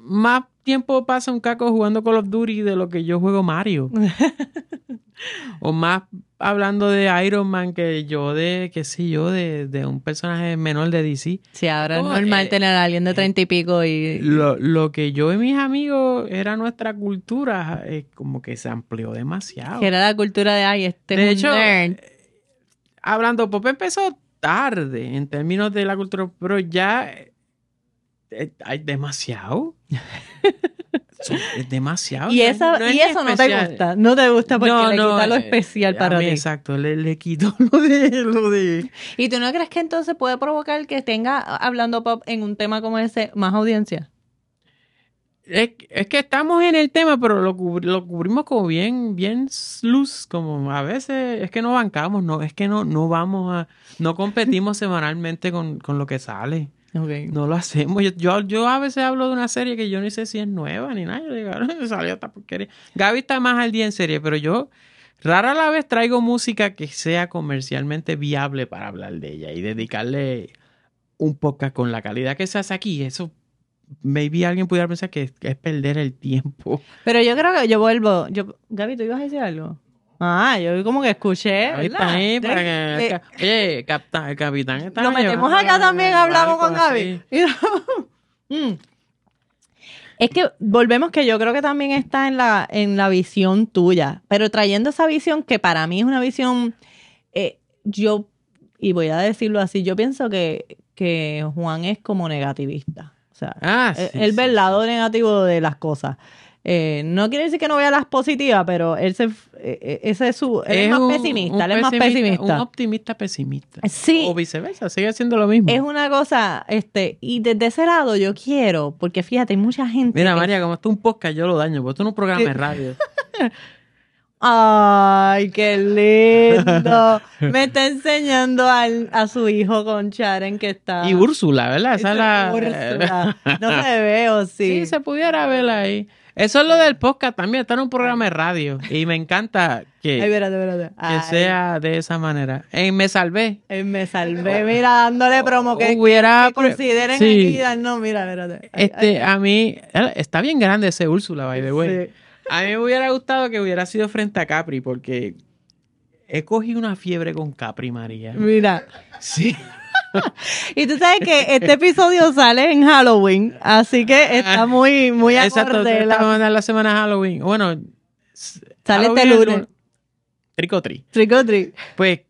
más tiempo pasa un caco jugando Call of Duty de lo que yo juego Mario. o más hablando de Iron Man que yo de, qué sé yo, de, de un personaje menor de DC. Sí, ahora es Oh, normal eh, tener a alguien de treinta y pico y... Lo, lo que yo y mis amigos era nuestra cultura, eh, como que se amplió demasiado. Que era la cultura de, ay, este De hecho, nerd". Hablando, Pop empezó tarde en términos de la cultura, pero ya eh, eh, hay demasiado. Son- es demasiado. Y, No es- eso, no es y eso no te gusta. No te gusta porque No, le no, quita lo eh, especial para mí, ti. Exacto, le, le quito lo de, lo de... ¿Y tú no crees que entonces puede provocar que tenga hablando pop en un tema como ese más audiencia? Es, es que estamos en el tema, pero lo, cubri- lo cubrimos como bien, bien luz, como a veces es que no bancamos, no, es que no, no vamos a, no competimos semanalmente con, con lo que sale. Okay. No lo hacemos. Yo, yo, yo a veces hablo de una serie que yo ni sé si es nueva ni nada. Yo digo, "Ah, salió esta porquería. Gaby está más al día en serie, pero yo rara la vez traigo música que sea comercialmente viable para hablar de ella y dedicarle un podcast con la calidad que se hace aquí. Eso, maybe alguien pudiera pensar que es, que es perder el tiempo. Pero yo creo que yo vuelvo. Yo, Gaby, ¿tú ibas a decir algo? Ah, yo como que escuché. Ahí está ahí para que- Oye, capta- el capitán está Lo metemos acá también, hablamos con Gaby. Mm. Es que volvemos que yo creo que también está en la, en la visión tuya, pero trayendo esa visión que para mí es una visión, eh, yo, y voy a decirlo así, yo pienso que, que Juan es como negativista. O sea, Ah, él- sí, él ve sí, el lado negativo de las cosas. Eh, no quiere decir que no vea las positivas, pero él se, eh, eh, ese es su, él es, más un- pesimista, un él es más pesimista. Un optimista pesimista. Sí. O viceversa, sigue siendo lo mismo. Es una cosa, este, y desde ese lado yo quiero, porque fíjate, hay mucha gente. Mira, que- María, como esto es un podcast, yo lo daño, porque esto no es un programa de radio. Ay, qué lindo. Me está enseñando al- a su hijo con Charen que está. Y Úrsula, ¿verdad? Esa es la. Úrsula. No se ve, o sí. Sí, se pudiera ver ahí. Eso es lo del podcast también, está en un programa de radio. Y me encanta que, Ay, espérate, espérate. que sea de esa manera. En Me Salvé. ay, me salvé, mira, dándole promo que, Hubiera que consideren sí. aquí. No, mira, espérate. Ay, Este, a mí, está bien grande ese Úrsula, by the way. sí. A mí me hubiera gustado que hubiera sido frente a Capri, porque he cogido una fiebre con Capri, María. Mira. Sí. Y tú sabes que este episodio sale en Halloween, así que está muy, muy Exacto, acorde. La, la semana de Halloween. Bueno, Sale este Halloween lunes. un- Trick or treat. trick or treat. Pues,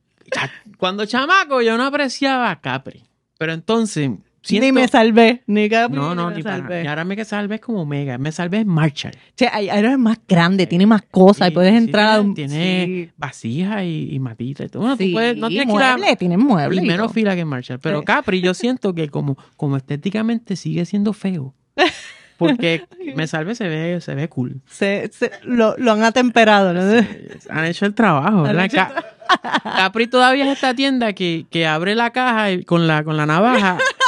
cuando chamaco yo no apreciaba a Capri. Pero entonces, siento... Ni me salvé, ni Capri, No, no, me ni para salvé. Y ahora me que salvé es como Mega. Me salvé es Marshall. Che, Iron es más grande, tiene más cosas y puedes sí, entrar a tiene, tiene vasijas y, y matitas y todo. Bueno, tú puedes- no tienes que ir a- muebles, tienen muebles. y menos fila que Marshall. Pero. Capri yo siento que como, como estéticamente sigue siendo feo. Porque me salve se ve, se ve cool. Se, se- lo, lo han atemperado, ¿no? Han hecho el trabajo, Han ¿verdad? hecho Ca- Capri todavía es esta tienda que, que abre la caja y con la, con la navaja.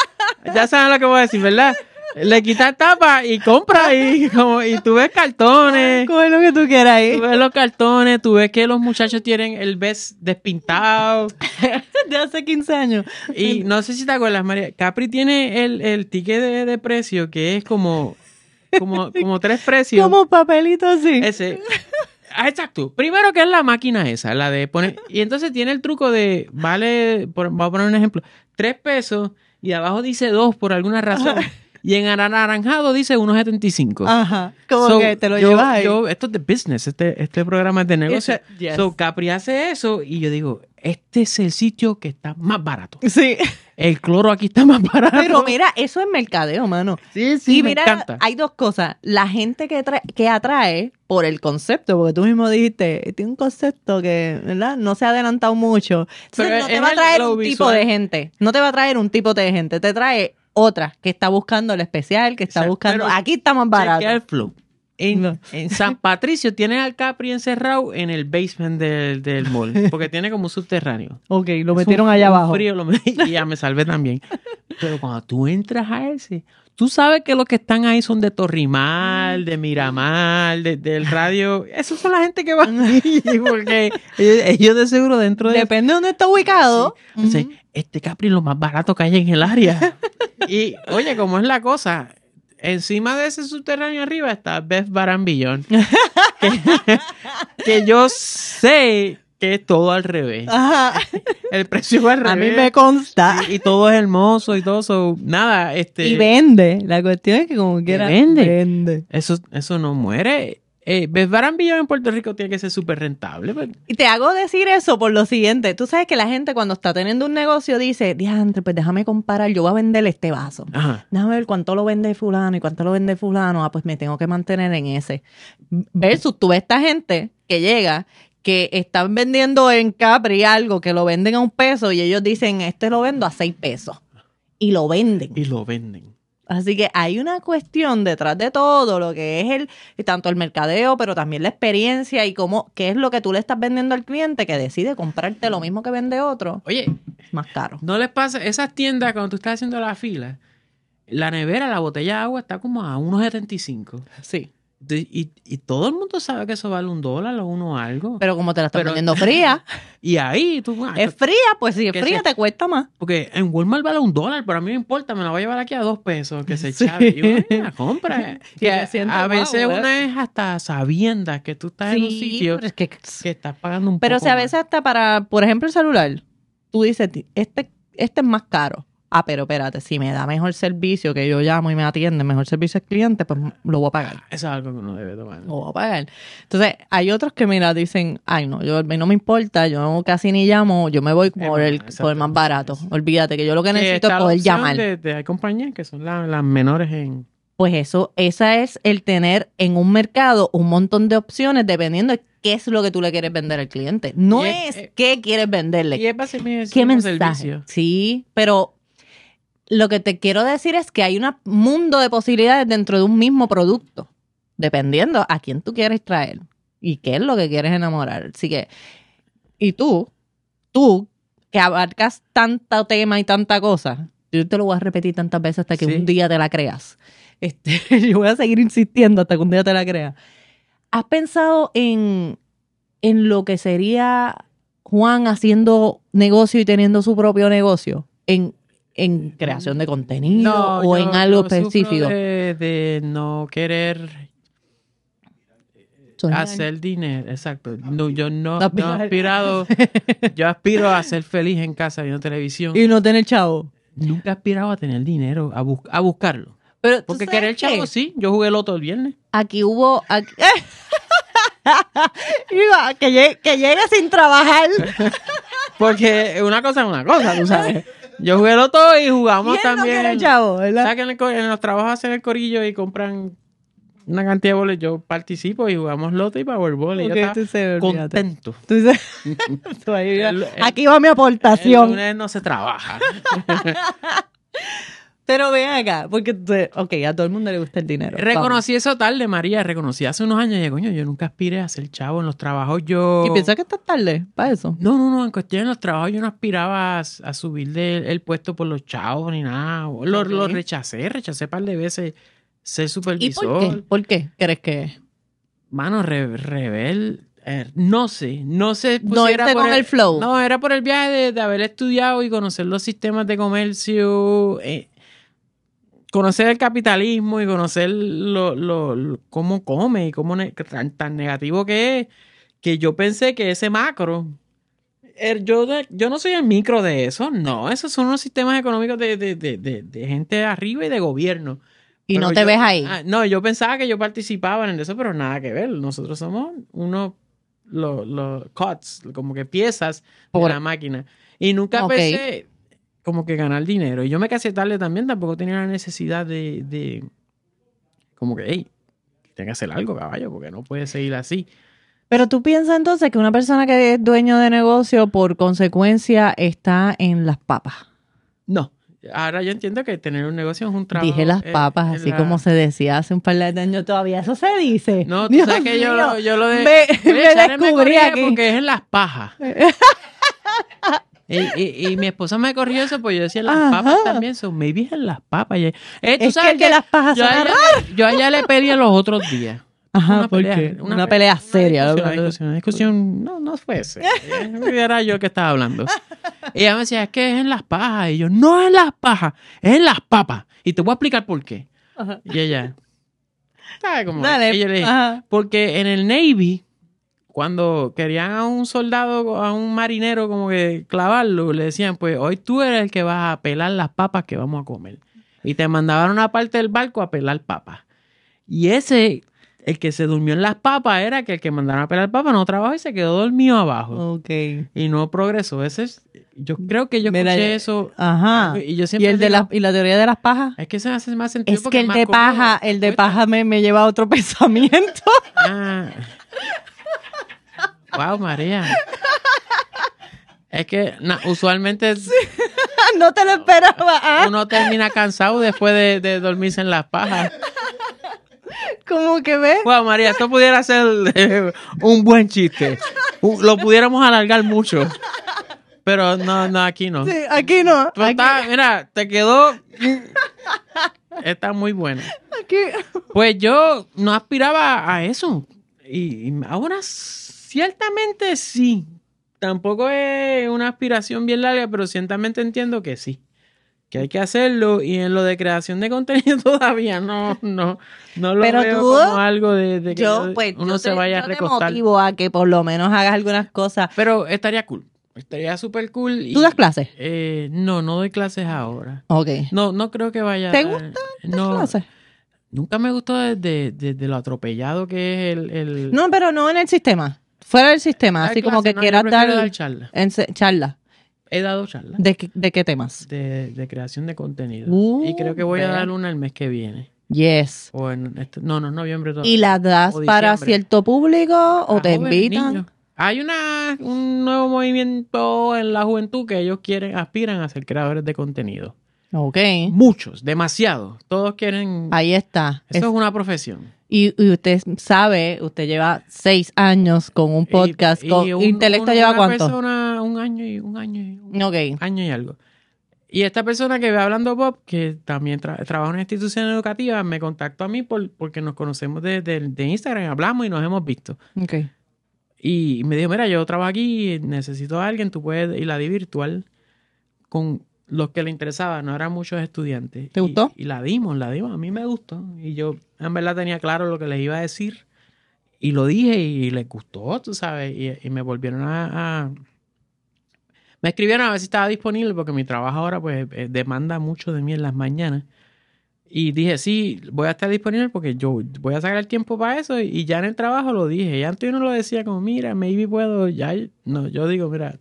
ya saben lo que voy a decir, ¿verdad? Le quita tapa y compra y, como, y tú ves cartones. Coge lo que tú quieras ahí. Tú ves los cartones, tú ves que los muchachos tienen el vest despintado. De hace 15 años. Y no sé si te acuerdas, María. Capri tiene el, el ticket de, de precio que es como, como, como tres precios. Como papelito así. Ese. Ah, exacto. Primero que es la máquina esa, la de poner. Y entonces tiene el truco de, vale, por, voy a poner un ejemplo, tres pesos y abajo dice dos por alguna razón. Y en anaranjado dice 1.75. Ajá. Como So, que te lo yo- llevas ahí. yo- esto es de business, este, este programa es de negocio. Yes. So, Capri hace eso y yo digo, este es el sitio que está más barato. Sí. El cloro aquí está más barato. Pero mira, eso es mercadeo, mano. sí, sí, y me mira, encanta. hay dos cosas. La gente que, trae- que atrae por el concepto, porque tú mismo dijiste, tiene un concepto que, ¿verdad? No se ha adelantado mucho. Entonces, Pero no te va a traer un tipo de gente. No te va a traer un tipo de gente. Te trae otra que está buscando el especial, que está Exacto, buscando. pero Aquí está más barato. el flow. En, San Patricio tiene al Capri encerrado en el basement del, del mall, porque tiene como un subterráneo. Ok, lo Es metieron un- allá un abajo. frío, lo metí y ya me salvé también. Pero cuando tú entras a ese, tú sabes que los que están ahí son de Torrimal, de Miramar, de- del radio. Esos son la gente que van ahí, porque ellos, ellos de seguro dentro de... Depende de dónde está ubicado. Este Capri es lo más barato que hay en el área. y, oye, como es la cosa, encima de ese subterráneo arriba está Beth Barambillón. que, que yo sé que es todo al revés. Ajá. El precio va al revés. A mí me consta. y, y todo es hermoso y todo. so, nada, este. Y vende. La cuestión es que como quiera vende. vende. Eso, eso no muere. Eh, Barambillón en Puerto Rico tiene que ser súper rentable. pues. Y te hago decir eso por lo siguiente. Tú sabes que la gente cuando está teniendo un negocio dice, diantre, pues déjame comparar, yo voy a vender este vaso. Ajá. Déjame ver cuánto lo vende fulano y cuánto lo vende fulano. Ah, pues me tengo que mantener en ese. Versus tú ves esta gente que llega, que están vendiendo en Capri algo, que lo venden a un peso y ellos dicen, este lo vendo a seis pesos. Y lo venden. Y lo venden. Así que hay una cuestión detrás de todo, lo que es el, tanto el mercadeo, pero también la experiencia y cómo, qué es lo que tú le estás vendiendo al cliente que decide comprarte lo mismo que vende otro, Oye, más caro. ¿no les pasa? Esas tiendas, cuando tú estás haciendo la fila, la nevera, la botella de agua está como a 1.75. Sí. Y, y todo el mundo sabe que eso vale un dólar o uno algo. Pero como te la están Pero- vendiendo fría, y ahí tú... ah, es fría, pues si es fría te cuesta más. Porque en Walmart vale un dólar, pero a mí no importa, me la voy a llevar aquí a dos pesos, que se Sí. chave. Y uno, "Ay, la compra. Y Y me a, veces "Wow, una es hasta sabiendas que tú estás en un sitio pero es que... que estás pagando un Pero poco si a más. veces hasta para, por ejemplo, el celular, tú dices, este, este es más caro. Ah, pero espérate, si me da mejor servicio, que yo llamo y me atiende, mejor servicio al cliente, pues lo voy a pagar. Eso es algo que uno debe tomar. Lo voy a pagar. Entonces, hay otros que, mira, dicen, ay, no, yo a mí no me importa, yo casi ni llamo, yo me voy por, el, por el más barato. Olvídate que yo lo que necesito es poder llamar. De, de- hay compañías que son la- las menores en... Pues eso, esa es el tener en un mercado un montón de opciones dependiendo de qué es lo que tú le quieres vender al cliente. No es, es- qué quieres venderle. Y es para hacer mi- ¿Qué mensaje? servicio. Sí, pero lo que te quiero decir es que hay un mundo de posibilidades dentro de un mismo producto, dependiendo a quién tú quieres traer y qué es lo que quieres enamorar. Así que, y tú, tú que abarcas tanto tema y tanta cosa, yo te lo voy a repetir tantas veces hasta que Sí. un día te la creas. Este, yo voy a seguir insistiendo hasta que un día te la creas. ¿Has pensado en, en lo que sería Juan haciendo negocio y teniendo su propio negocio? En, en creación de contenido o yo- en algo yo específico. De, de no querer Soñar. hacer dinero, exacto. No, yo no, No aspirado, yo aspiro a ser feliz en casa viendo televisión. Y no tener chavo. Nunca he aspirado a tener dinero, a, bus- a buscarlo. Pero ¿tú Porque querer qué? chavo, sí. Yo jugué loto el viernes. Aquí hubo. aquí- Iba, que, llegue, que llegue sin trabajar. Porque una cosa es una cosa, tú sabes. Yo jugué loto y Y jugamos él no también. quiere chavo, ¿verdad? ¿Sabes que en, el en los trabajos hacen el corillo y compran una cantidad de boletos? Yo participo y jugamos loto y Powerball. Y Ok, yo estaba contento. Tú El- el- aquí va mi El aportación. lunes no se trabaja. Pero ven acá, porque ok, a todo el mundo le gusta el dinero. Reconocí eso tarde, María. Reconocí hace unos años. Y coño, yo nunca aspiré a ser chavo en los trabajos. Yo. Vamos. ¿Y piensas que estás tarde para eso? No, no, no. En cuestión de los trabajos, yo no aspiraba a, a subir de- el puesto por los chavos ni nada. Lo, Ok. lo rechacé, rechacé un par de veces ser ¿Y supervisor. por qué? ¿Por qué crees que? Mano, re- rebel. eh, no sé, no sé. pues, No por con el flow. No, era por el viaje de, de haber estudiado y conocer los sistemas de comercio, eh, conocer el capitalismo y conocer lo, lo- lo- cómo come y cómo ne- tan, tan negativo que es, que yo pensé que ese macro, er, yo, yo no soy el micro de eso, no, esos son unos sistemas económicos de, de- de- de- de gente de arriba y de gobierno. Y Pero no te yo- ves ahí. ah, no, yo pensaba que yo participaba en eso, pero nada que ver. Nosotros somos unos los los cuts, como que piezas Por- de la máquina. Y nunca pensé como que ganar dinero. Y yo me casé tarde también, tampoco tenía la necesidad de, de como que, hey, tengo que hacer algo, caballo, porque no puede seguir así. Pero tú piensas entonces que una persona que es dueño de negocio, por consecuencia, está en las papas. No. Ahora yo entiendo que tener un negocio es un trabajo. Dije las eh, papas, así la- como se decía hace un par de años todavía. Eso se dice. No, tú Dios sabes que yo lo, yo lo de. Me- descubrí aquí. Porque es en las pajas. Y, y- y mi esposa me corrió eso, pues yo decía las Ajá. papas también, son maybe en las papas. Eh, tú Es sabes que las pajas yo, suena allá, yo allá le peleé los otros días. Ajá, Una ¿por pelea, una Una, pe- pelea seria. Una discusión, una discusión, no, no fue ese. Era yo el que estaba hablando. Y ella me decía, es que es en las pajas. Y yo, no es en las pajas, es en las papas. Y te voy a explicar por qué. Ajá. Y ella, ¿sabes cómo? Dale. Y yo le dije, Ajá. porque en el Navy, cuando querían a un soldado, a un marinero como que clavarlo, le decían, pues hoy tú eres el que vas a pelar las papas que vamos a comer. Y te mandaban a una parte del barco a pelar papas. Y ese, el que se durmió en las papas, era que el que mandaron a pelar papas no trabajó y se quedó dormido abajo. Ok. Y no progresó. Ese es, yo creo que yo Mira, escuché eso. Ajá. Y yo ¿Y siempre el de la, y la teoría de las pajas? Es que se me hace más sentido. Es porque que el más de paja, el de paja me, me lleva a otro pensamiento. Ah. Wow, María. Es que na- usualmente no te lo esperaba. ah. uno termina cansado después de, de dormirse en las pajas. Como que ves. Wow, María, esto pudiera ser eh, un buen chiste. Lo pudiéramos alargar mucho. Pero no, no, aquí no. Sí, aquí no. Aquí, estás- mira, te quedó. Está muy bueno. aquí. Pues yo no aspiraba a eso. Y, y ahora ciertamente sí. Tampoco es una aspiración bien larga, pero ciertamente entiendo que sí. Que hay que hacerlo. Y en lo de creación de contenido todavía no, no, no lo Pero veo tú- como algo de, de que Yo, pues, uno yo se te, vaya a yo te recostar. motivo a que por lo menos hagas algunas cosas. Pero estaría cool. Estaría súper cool. y- ¿Tú das clases? Eh, no, no doy clases ahora. Ok. No, no creo que vaya. ¿Te a- gusta No, clases? nunca me gustó desde, desde lo atropellado que es el, el- No, pero no en el sistema. Fuera del sistema, así como que no, quieras dar, dar charlas. en charla. He dado charlas ¿De, qué- ¿De qué temas? de, de creación de contenido. Uh, y creo que voy a dar una el mes que viene. Yes. O en este- no, no, noviembre todavía. ¿Y las das para cierto público o A te invitan? niños. Hay una, un nuevo movimiento en la juventud que ellos quieren, aspiran a ser creadores de contenido. Ok. Muchos, demasiados. Todos quieren. Ahí está. Eso Es- es una profesión. Y, y usted sabe, usted lleva seis años con un podcast. Y- con, un- ¿Intelecto un- lleva una cuánto? persona, un año y un año y un año y algo. Y esta persona que ve hablando Bob, que también tra- trabaja en una institución educativa, me contactó a mí por, porque nos conocemos de, de- de Instagram, hablamos y nos hemos visto. Ok. Y me dijo, mira, yo trabajo aquí, necesito a alguien, tú puedes ir a virtual con los que le interesaba, no eran muchos estudiantes. ¿Te Y- gustó? Y, la dimos, la dimos, a mí me gustó. Y yo en verdad tenía claro lo que les iba a decir. Y lo dije y les gustó, tú sabes. Y, y me volvieron a, a- Me escribieron a ver si estaba disponible porque mi trabajo ahora pues eh, demanda mucho de mí en las mañanas. Y dije, sí, voy a estar disponible porque yo voy a sacar el tiempo para eso. Y ya en el trabajo lo dije. Y antes uno lo decía como, mira, maybe puedo. Ya, no, yo digo, mira,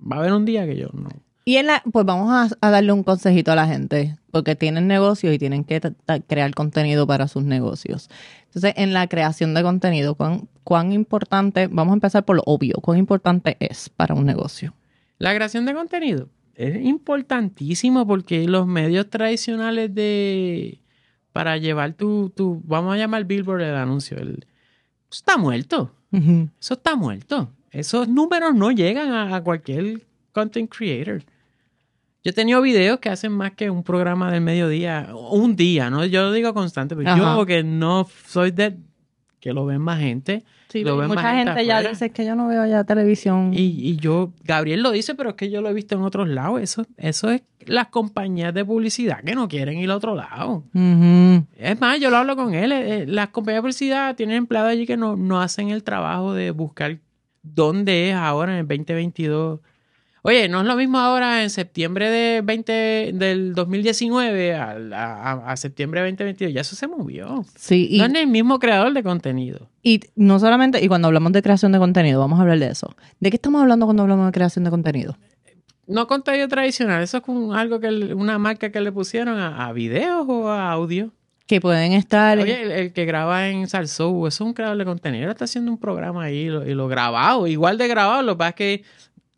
va a haber un día que yo no. Y en la, pues vamos a, a darle un consejito a la gente, porque tienen negocios y tienen que crear contenido para sus negocios. Entonces, en la creación de contenido, ¿cuán, cuán importante, vamos a empezar por lo obvio, cuán importante es para un negocio? La creación de contenido es importantísimo porque los medios tradicionales de para llevar tu, tu vamos a llamar Billboard el anuncio, el, eso está muerto. Eso está muerto. Esos números no llegan a, a cualquier content creator. Yo he tenido videos que hacen más que un programa del mediodía, un día, ¿no? Yo lo digo constante, pero Ajá. yo que no soy de que lo ven más gente. Sí, Lo ven mucha más gente gente ya dice que yo no veo ya televisión. Y, y yo, Gabriel lo dice, pero es que yo lo he visto en otros lados. Eso, eso es las compañías de publicidad que no quieren ir al otro lado. Es más, yo lo hablo con él. eh, eh, Las compañías de publicidad tienen empleados allí que no, no hacen el trabajo de buscar dónde es ahora en el 2022. Oye, no es lo mismo ahora en septiembre de 20, del 2019 a, a- a septiembre de 2022. Ya eso se movió. Sí, y, no es el mismo creador de contenido. y no solamente, y cuando hablamos de creación de contenido, vamos a hablar de eso. ¿De qué estamos hablando cuando hablamos de creación de contenido? No contenido tradicional. Eso es con algo que una marca que le pusieron a, a videos o a audio. Que pueden estar... Oye, el, el que graba en Salsou, eso es un creador de contenido. Él está haciendo un programa ahí y lo, y lo grabado, igual de grabado. Lo que pasa es que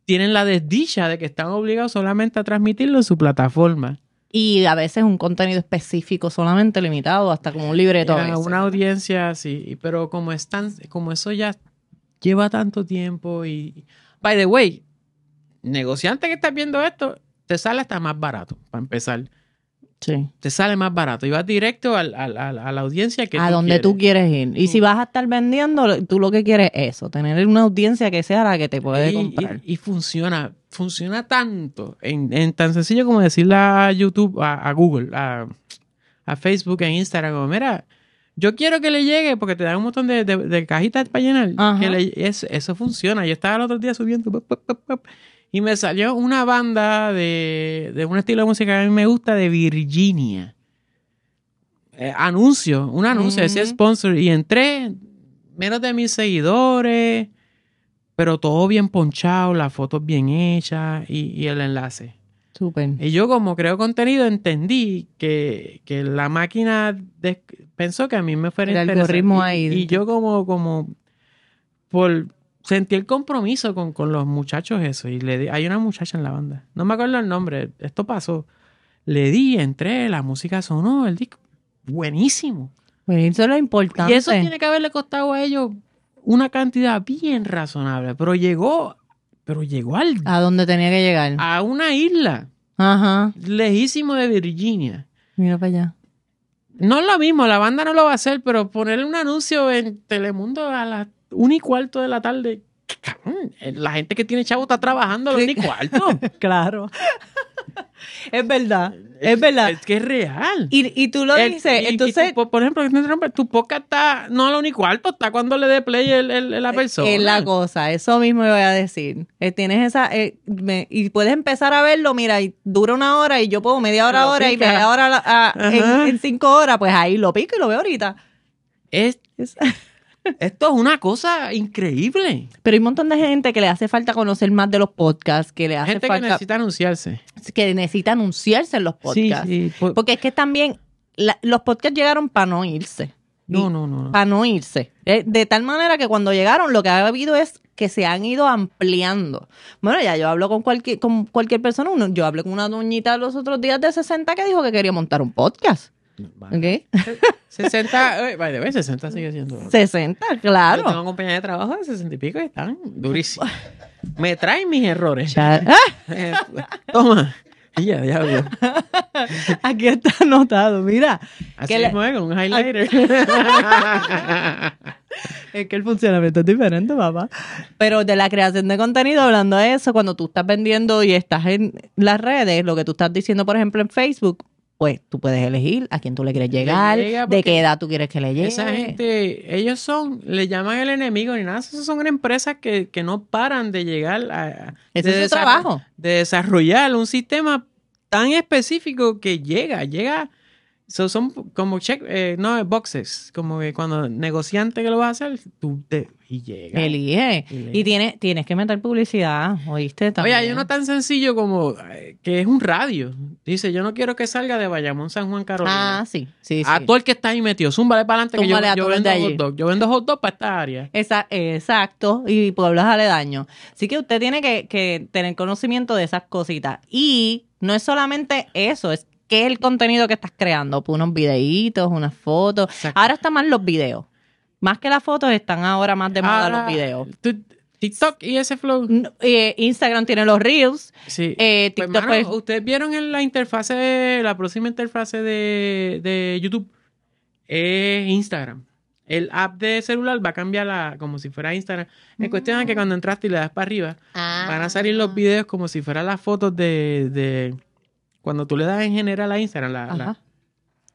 tienen la desdicha de que están obligados solamente a transmitirlo en su plataforma. Y a veces un contenido específico solamente limitado, hasta como un libreto. a una audiencia así. Pero como están, como eso ya lleva tanto tiempo y. By the way, negociante que estás viendo esto, te sale hasta más barato, para empezar. Sí. Te sale más barato y vas directo al- al- al- a la audiencia que a tú donde tú quieres. quieres ir. Y si vas a estar vendiendo, tú lo que quieres es eso, tener una audiencia que sea la que te puede Y- comprar. Y, y funciona, funciona tanto, en, en tan sencillo como decirle a YouTube, a, a Google, a, a Facebook, en Instagram, como, mira, yo quiero que le llegue, porque te dan un montón de, de- de cajitas para llenar. Ajá. que le- es- eso funciona. Yo estaba el otro día subiendo pop, pop, pop, pop, y me salió una banda de, de un estilo de música que a mí me gusta de Virginia. Eh, anuncio, un anuncio, decía Ujú. sponsor, y entré, menos de mil seguidores, pero todo bien ponchado, las fotos bien hechas y, y el enlace. Súper. Y yo como creo contenido entendí que, que la máquina de- pensó que a mí me fuera El a interesar. algoritmo Y- ahí. Y, yo como, como por sentí el compromiso con, con los muchachos eso. Y le di, hay una muchacha en la banda. No me acuerdo el nombre. Esto pasó. Le di, entré, la música sonó, el disco. Buenísimo. Pues eso es lo importante. Y eso tiene que haberle costado a ellos una cantidad bien razonable. Pero llegó, pero llegó al, A dónde tenía que llegar. a una isla Ajá. lejísimo de Virginia. Mira para allá. No es lo mismo, la banda no lo va a hacer, pero ponerle un anuncio en Telemundo a las una y cuarto de la tarde. La gente que tiene chavo está trabajando a las una y cuarto. Claro. es verdad. Es verdad. Es que es real. Y, y tú lo El- dices, y- y entonces... tu- por ejemplo, tu podcast está no a la una y cuarto, está cuando le dé play el, el- la persona. Es la cosa, eso mismo voy a decir. Eh, tienes esa, eh, me- y puedes empezar a verlo, mira, y dura una hora y yo puedo media hora, Lo hora y media hora a- en, en cinco horas, pues ahí lo pico y lo veo ahorita. Es- Es- esto es una cosa increíble. Pero hay un montón de gente que le hace falta conocer más de los podcasts, que le hace Gente que falta, necesita anunciarse. que necesita anunciarse en los podcasts. Sí, sí. por- Porque es que también la- los podcasts llegaron para no irse. no, no, no. no. Para no irse. Eh, De tal manera que cuando llegaron, lo que ha habido es que se han ido ampliando. Bueno, ya yo hablo con cualquier, con cualquier persona. Uno, yo hablé con una doñita los otros días de 60 que dijo que quería montar un podcast. Vale. ¿Ok? 60, eh, by the way, 60 sigue siendo. 60, Yo tengo claro. compañía de trabajo de 60 y pico y están durísimos. Me traen mis errores. ¡Ah! Eh, Toma. Ya, ya. Aquí está anotado, mira. Así Que es, con un highlighter. Es que el funcionamiento es diferente, papá. Pero de la creación de contenido, hablando de eso, cuando tú estás vendiendo y estás en las redes, lo que tú estás diciendo, por ejemplo, en Facebook, pues tú puedes elegir a quién tú le quieres llegar, llega de qué edad tú quieres que le llegue. Esa gente, ellos son, le llaman el enemigo ni nada. Esas son empresas que, que no paran de llegar a. Ese de es su trabajo. De desarrollar un sistema tan específico que llega, llega. So- son como check, eh, no, boxes. Como que cuando negociante que lo vas a hacer, tú te. Y llega. Elige. Elige. Y tienes, tienes que meter publicidad, ¿oíste? Oye, También. hay uno tan sencillo como eh, que es un radio. Dice, yo no quiero que salga de Bayamón, San Juan, Carolina. Ah, sí, sí, A sí. todo el que está ahí metido, zúmbale para adelante que yo, vendo hot dog. Yo vendo hot dog para esta área. Esa- exacto, y pueblos aledaños. Así que usted tiene que, que tener conocimiento de esas cositas. Y no es solamente eso, es qué es el contenido que estás creando. Pues unos videitos, unas fotos. Exacto. Ahora están más los videos. Más que las fotos, están ahora más de moda Ahora, los videos. tú- TikTok y ese flow. Eh, Instagram tiene los reels. Sí. Eh, Pues, TikTok, mano, pues, ustedes vieron en la interfase, la próxima interfase de, de YouTube es Instagram. El app de celular va a cambiar la, como si fuera Instagram. En cuestión de que cuando entraste y le das para arriba, van a salir los videos como si fueran las fotos de, de cuando tú le das en general a Instagram, la-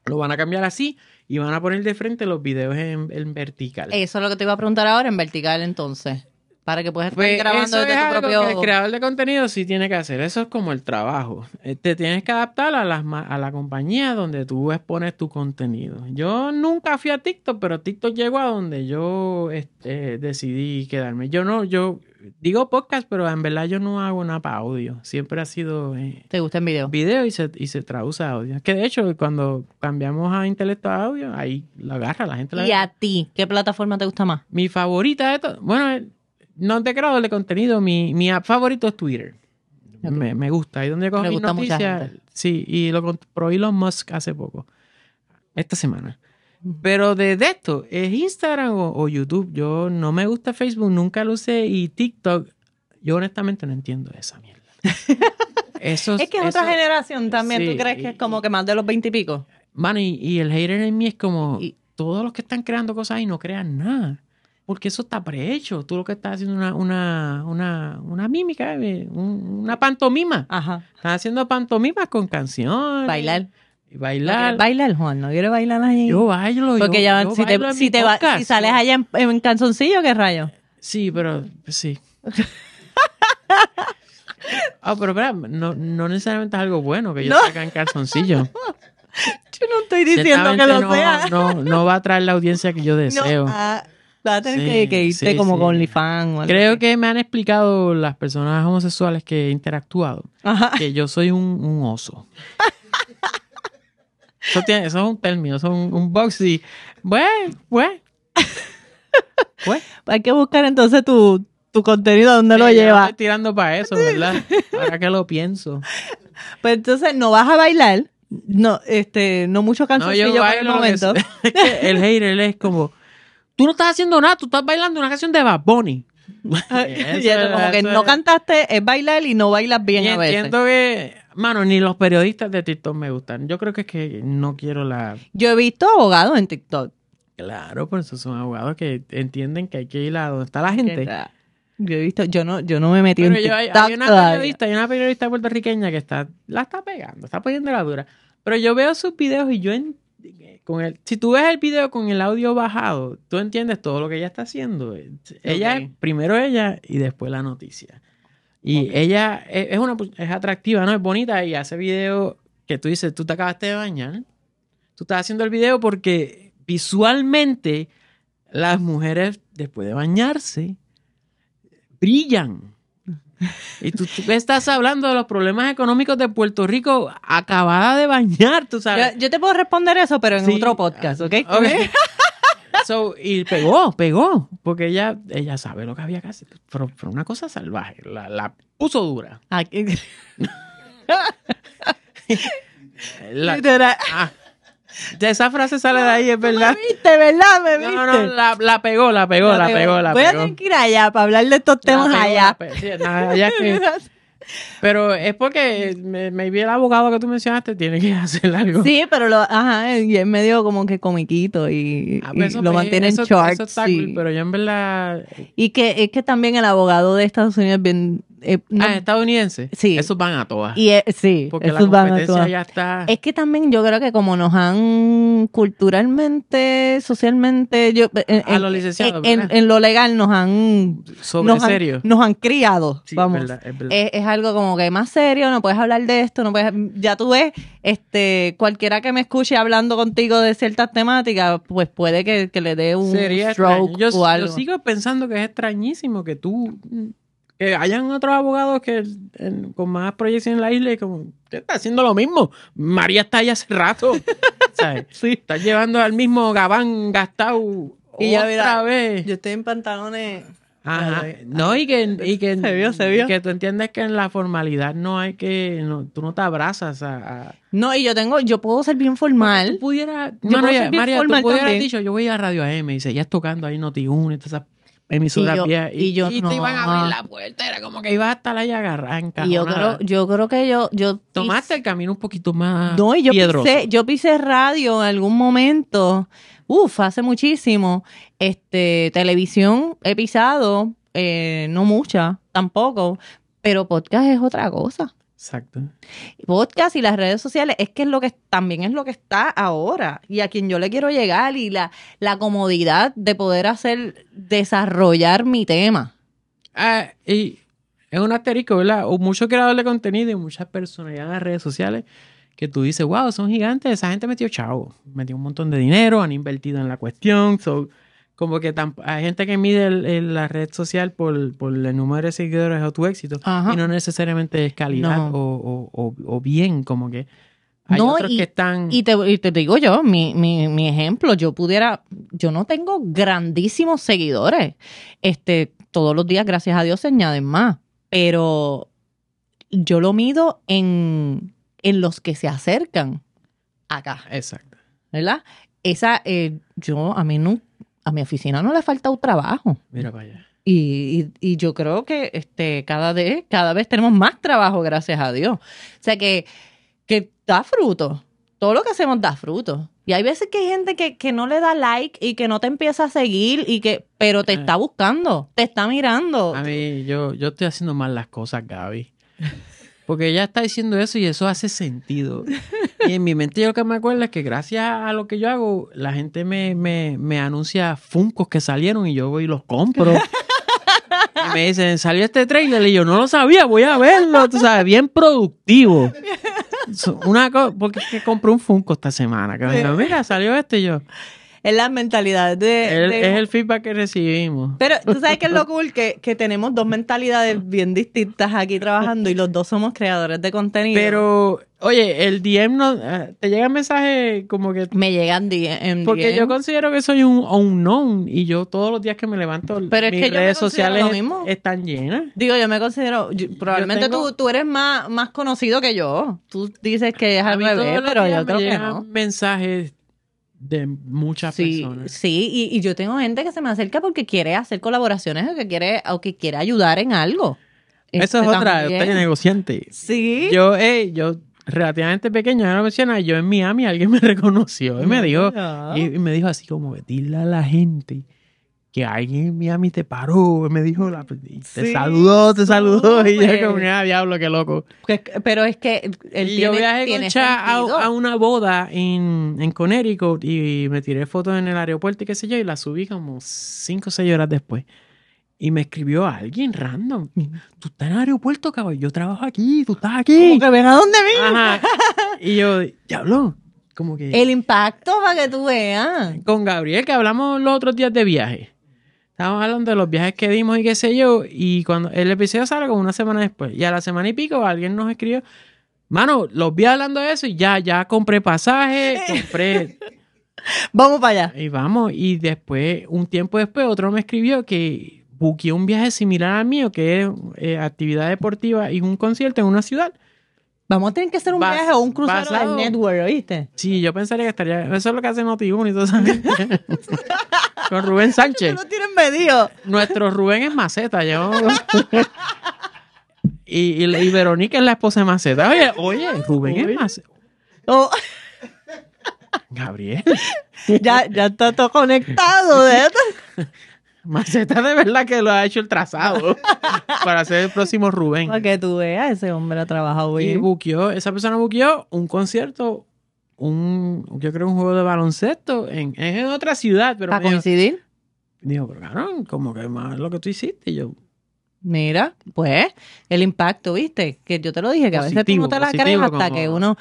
lo van a cambiar así y van a poner de frente los videos en, en vertical. Eso es lo que te iba a preguntar ahora en vertical entonces. Para que puedas estar Pues grabando eso desde es tu algo propio... que el creador de contenido sí tiene que hacer. Eso es como el trabajo. Eh, Te tienes que adaptar a, las, a la compañía donde tú expones tu contenido. Yo nunca fui a TikTok, pero TikTok llegó a donde yo este, decidí quedarme. Yo no, yo digo podcast, pero en verdad yo no hago nada para audio. Siempre ha sido eh, ¿Te gusta el video? video y se, y se traduce a audio. Que de hecho, cuando cambiamos a intelecto a audio, ahí la agarra, la gente la ¿Y agarra. a ti? ¿Qué plataforma te gusta más? Mi favorita de todo, bueno, no te creador de contenido, mi, mi app favorito es Twitter. Me, me gusta. Ahí donde cojo mis gusta a mucha noticias. gente. Sí, y lo compró Elon Musk hace poco. Esta semana. Pero de, de esto, ¿es Instagram o, o YouTube? Yo no me gusta Facebook, nunca lo usé. Y TikTok, yo honestamente no entiendo esa mierda. Eso, Es que es eso- otra generación también. sí, ¿Tú crees que es como que más de los veintipico? Mano, y, y el hater en mí es como Y- todos los que están creando cosas y no crean nada. Porque eso está prehecho. Tú lo que estás haciendo es una, una, una, una mímica, eh, un- una pantomima. Ajá. Estás haciendo pantomimas con canciones. Bailar. y ¿No bailar. bailar, Juan? ¿No quieres bailar ahí? Yo bailo. Porque yo, ya, yo si, te, bailo si, te va- si sales allá en, en calzoncillo, ¿qué rayo? Sí, pero sí. Ah, pero espera, no, no necesariamente es algo bueno que yo No. saque en calzoncillo. Yo no estoy diciendo que lo no, sea. No, no va a traer la audiencia que yo No, deseo. ah, vas a tener Sí, que, que irte sí, como sí. con OnlyFans Creo así. que me han explicado las personas homosexuales que he interactuado Ajá. que yo soy un, un oso. Eso, tiene- eso es un término, eso es un, un boxy. Bueno, pues. Pues. Hay que buscar entonces tu, tu contenido, ¿dónde lo llevas? Estoy tirando para eso, ¿verdad? Ahora que lo pienso. Pues entonces no vas a bailar, no, este, no mucho No, yo por el momento. Es, es que el hater es como, tú no estás haciendo nada, tú estás bailando una canción de Bad Bunny. Y eso, como que no cantaste, es bailar y no bailas bien Y a veces. entiendo que, mano, ni los periodistas de TikTok me gustan. Yo creo que es que no quiero la... Yo he visto abogados en TikTok. Claro, por eso son abogados que entienden que hay que ir a donde está la gente. Yo he visto, yo no, yo no me metí Pero en yo- hay, TikTok hay una todavía. periodista, hay una periodista puertorriqueña que está, la está pegando, está poniendo la dura. Pero yo veo sus videos y yo en- con el, si tú ves el video con el audio bajado, tú entiendes todo lo que ella está haciendo. Ella, Ok. primero ella y después la noticia. Y ella es, es una es atractiva, ¿no? Es bonita y hace video que tú dices, tú te acabaste de bañar. Tú estás haciendo el video porque visualmente las mujeres después de bañarse brillan. Y tú, tú estás hablando de los problemas económicos de Puerto Rico acabada de bañar, tú sabes. yo te puedo responder eso, pero en Sí. otro podcast, ¿ok? Ok. So, y pegó, pegó, porque ella, ella sabe lo que había que hacer. Pero fue una cosa salvaje, la, la puso dura. La- ah, de esa frase sale de ahí, es verdad. Me viste, ¿verdad? Me viste. No, no, la, la pegó, la pegó, la, pegó, la Voy a pegó. tener que ir allá para hablar de estos temas pegó, allá. pegó. Sí, nada, allá es que- pero es porque me, maybe el abogado que tú mencionaste tiene que hacer algo. Sí, pero lo, ajá, y es medio como que comiquito y, Ah, y pues lo mantiene en charts. eso está sí. cool, pero yo en verdad. Y que es que también el abogado de Estados Unidos es bien... eh, no- ah, estadounidense. Sí. Esos van a todas. y es- sí, porque la esos van a competencia todas. ya está. Es que también yo creo que como nos han culturalmente, socialmente, yo, en, A en- los licenciados, en, en lo legal nos han, sobre nos han, serio. nos han criado, Sí, vamos. es verdad, es verdad. Es, es algo como que más serio, no puedes hablar de esto, no puedes, ya tú ves, este, cualquiera que me escuche hablando contigo de ciertas temáticas, pues puede que, que le dé un Sería stroke Yo, o algo. yo sigo pensando que es extrañísimo que tú. Que hayan otros abogados que en- con más proyección en la isla y como. ¿Qué está haciendo lo mismo? María está ahí hace rato. ¿Sabes? Sí. Estás llevando al mismo gabán gastado. Y ya, otra mira, vez. Yo estoy en pantalones. Ajá. Ay, No, y que, y que, Se vio, se vio. y que tú entiendes que en la formalidad no hay que. No, tú no te abrazas a. a- No, y yo tengo, yo puedo ser bien Tú formal. Yo puedo María, ser bien María, tú pudieras dicho, yo voy a Radio AM y seguías tocando ahí Noti1 y todas esas emisoras Y yo- viejas, y yo te no. iban a abrir la puerta, era como que ibas a estar ahí agarrada, Y yo creo, yo creo que yo, yo Tomaste el camino un poquito más No, y yo piedroso. pisé, yo pisé radio en algún momento, uf, hace muchísimo. Este, televisión he pisado, eh, no mucha, tampoco, pero podcast es otra cosa. Exacto. Podcast y las redes sociales es que es lo que también es lo que está ahora y a quien yo le quiero llegar y la, la comodidad de poder hacer desarrollar mi tema. Ah, y es un asterisco, ¿verdad? O muchos creadores de contenido y muchas personalidades en las redes sociales que tú dices, wow, son gigantes, esa gente metió chavo, metió un montón de dinero, han invertido en la cuestión, so, como que hay gente que mide el- el- la red social por, por el número de seguidores o tu éxito Ajá. y no necesariamente es calidad No. o, o- o- bien, como que hay No, otros y- que están... Y te, y te digo yo, mi, mi, mi ejemplo, yo pudiera, yo no tengo grandísimos seguidores. Este, todos los días, gracias a Dios, se añaden más. Pero yo lo mido en, en los que se acercan acá, Exacto. ¿verdad? Esa, eh, yo, a mí no, a mi oficina no le ha faltado trabajo. Mira para allá. Y, y- y yo creo que este, cada, vez, cada vez tenemos más trabajo, gracias a Dios. O sea que, que da fruto. Todo lo que hacemos da fruto. Y hay veces que hay gente que, que no le da like y que no te empieza a seguir, y que, pero te Eh. está buscando, te está mirando. A mí, yo, yo estoy haciendo mal las cosas, Gaby. Porque ella está diciendo eso y eso hace sentido. Y en mi mente yo lo que me acuerdo es que gracias a lo que yo hago, la gente me, me, me anuncia Funcos que salieron y yo voy y los compro. y me dicen, salió este trailer y yo no lo sabía, voy a verlo. Tú sabes, bien productivo. Una cosa, porque es que compré un Funko esta semana. Me dijo, mira, salió este y yo. Es la mentalidad de... El- de- es el feedback que recibimos. Pero tú sabes que es lo cool que, que tenemos dos mentalidades bien distintas aquí trabajando y los dos somos creadores de contenido. Pero, oye, el DM no, eh, te llega mensaje como que me llegan DM, Porque yo considero que soy un unknown y yo todos los días que me levanto, Pero es mis que yo redes sociales lo mismo. están llenas. Digo, yo me considero, yo- probablemente tengo- tú, tú eres más, más conocido que yo. Tú dices que es A al revés, pero yo creo que llegan no. mensajes de muchas Sí, personas. sí, y, y yo tengo gente que se me acerca porque quiere hacer colaboraciones o que quiere, o que quiere ayudar en algo. Eso es Este, otra, también. estoy negociante. Sí. Yo, eh, yo relativamente pequeño, ya lo menciona, yo en Miami alguien me reconoció y me dijo, Ah. y, y me dijo así como, dile a la gente que alguien en Miami te paró, me dijo, la- y te Sí, saludó, te saludó, y yo como, ah, diablo, qué loco. Pero es que tiene, yo viajé con Cha a, a una boda en, en Connecticut y me tiré fotos en el aeropuerto y qué sé yo, y la subí como cinco o seis horas después. Y me escribió alguien random. Tú estás en el aeropuerto, cabrón. Yo trabajo aquí, tú estás aquí. Como que ven a dónde. Ajá. Y yo, diablo. Como que El impacto para que tú veas. con Gabriel, que hablamos los otros días de viaje. Estábamos hablando de los viajes que dimos y qué sé yo. Y cuando el episodio sale como una semana después. Y a la semana y pico alguien nos escribió. Mano, los vi hablando de eso y ya, ya compré pasaje, compré. Vamos para allá. y vamos. Y después, un tiempo después, otro me escribió que buqueó un viaje similar al mío, que es eh, actividad deportiva y un concierto en una ciudad. Vamos a tener que hacer un Bas- viaje o un crucero basado- del network, ¿oíste? Sí, yo pensaría que estaría. Eso es lo que hace Noti1 y todo eso. Con Rubén Sánchez. Tú lo tienes medido. Nuestro Rubén es Maceta. Yo... y, y, y Verónica es la esposa de Maceta. Oye, oye, Rubén es Maceta. Oh, Gabriel. ya, ya está todo conectado. ¿eh? Maceta de verdad que lo ha hecho el trazado para ser el próximo Rubén. Para que tú veas, ese hombre ha trabajado Y bien. buqueó, esa persona buqueó un concierto, un, yo creo un juego de baloncesto en, en otra ciudad, pero Para coincidir. dijo, pero cabrón, como que más lo que tú hiciste. Y yo, Mira, pues, el impacto, ¿viste? Que yo te lo dije, que a veces tú no te la crees hasta como- que uno...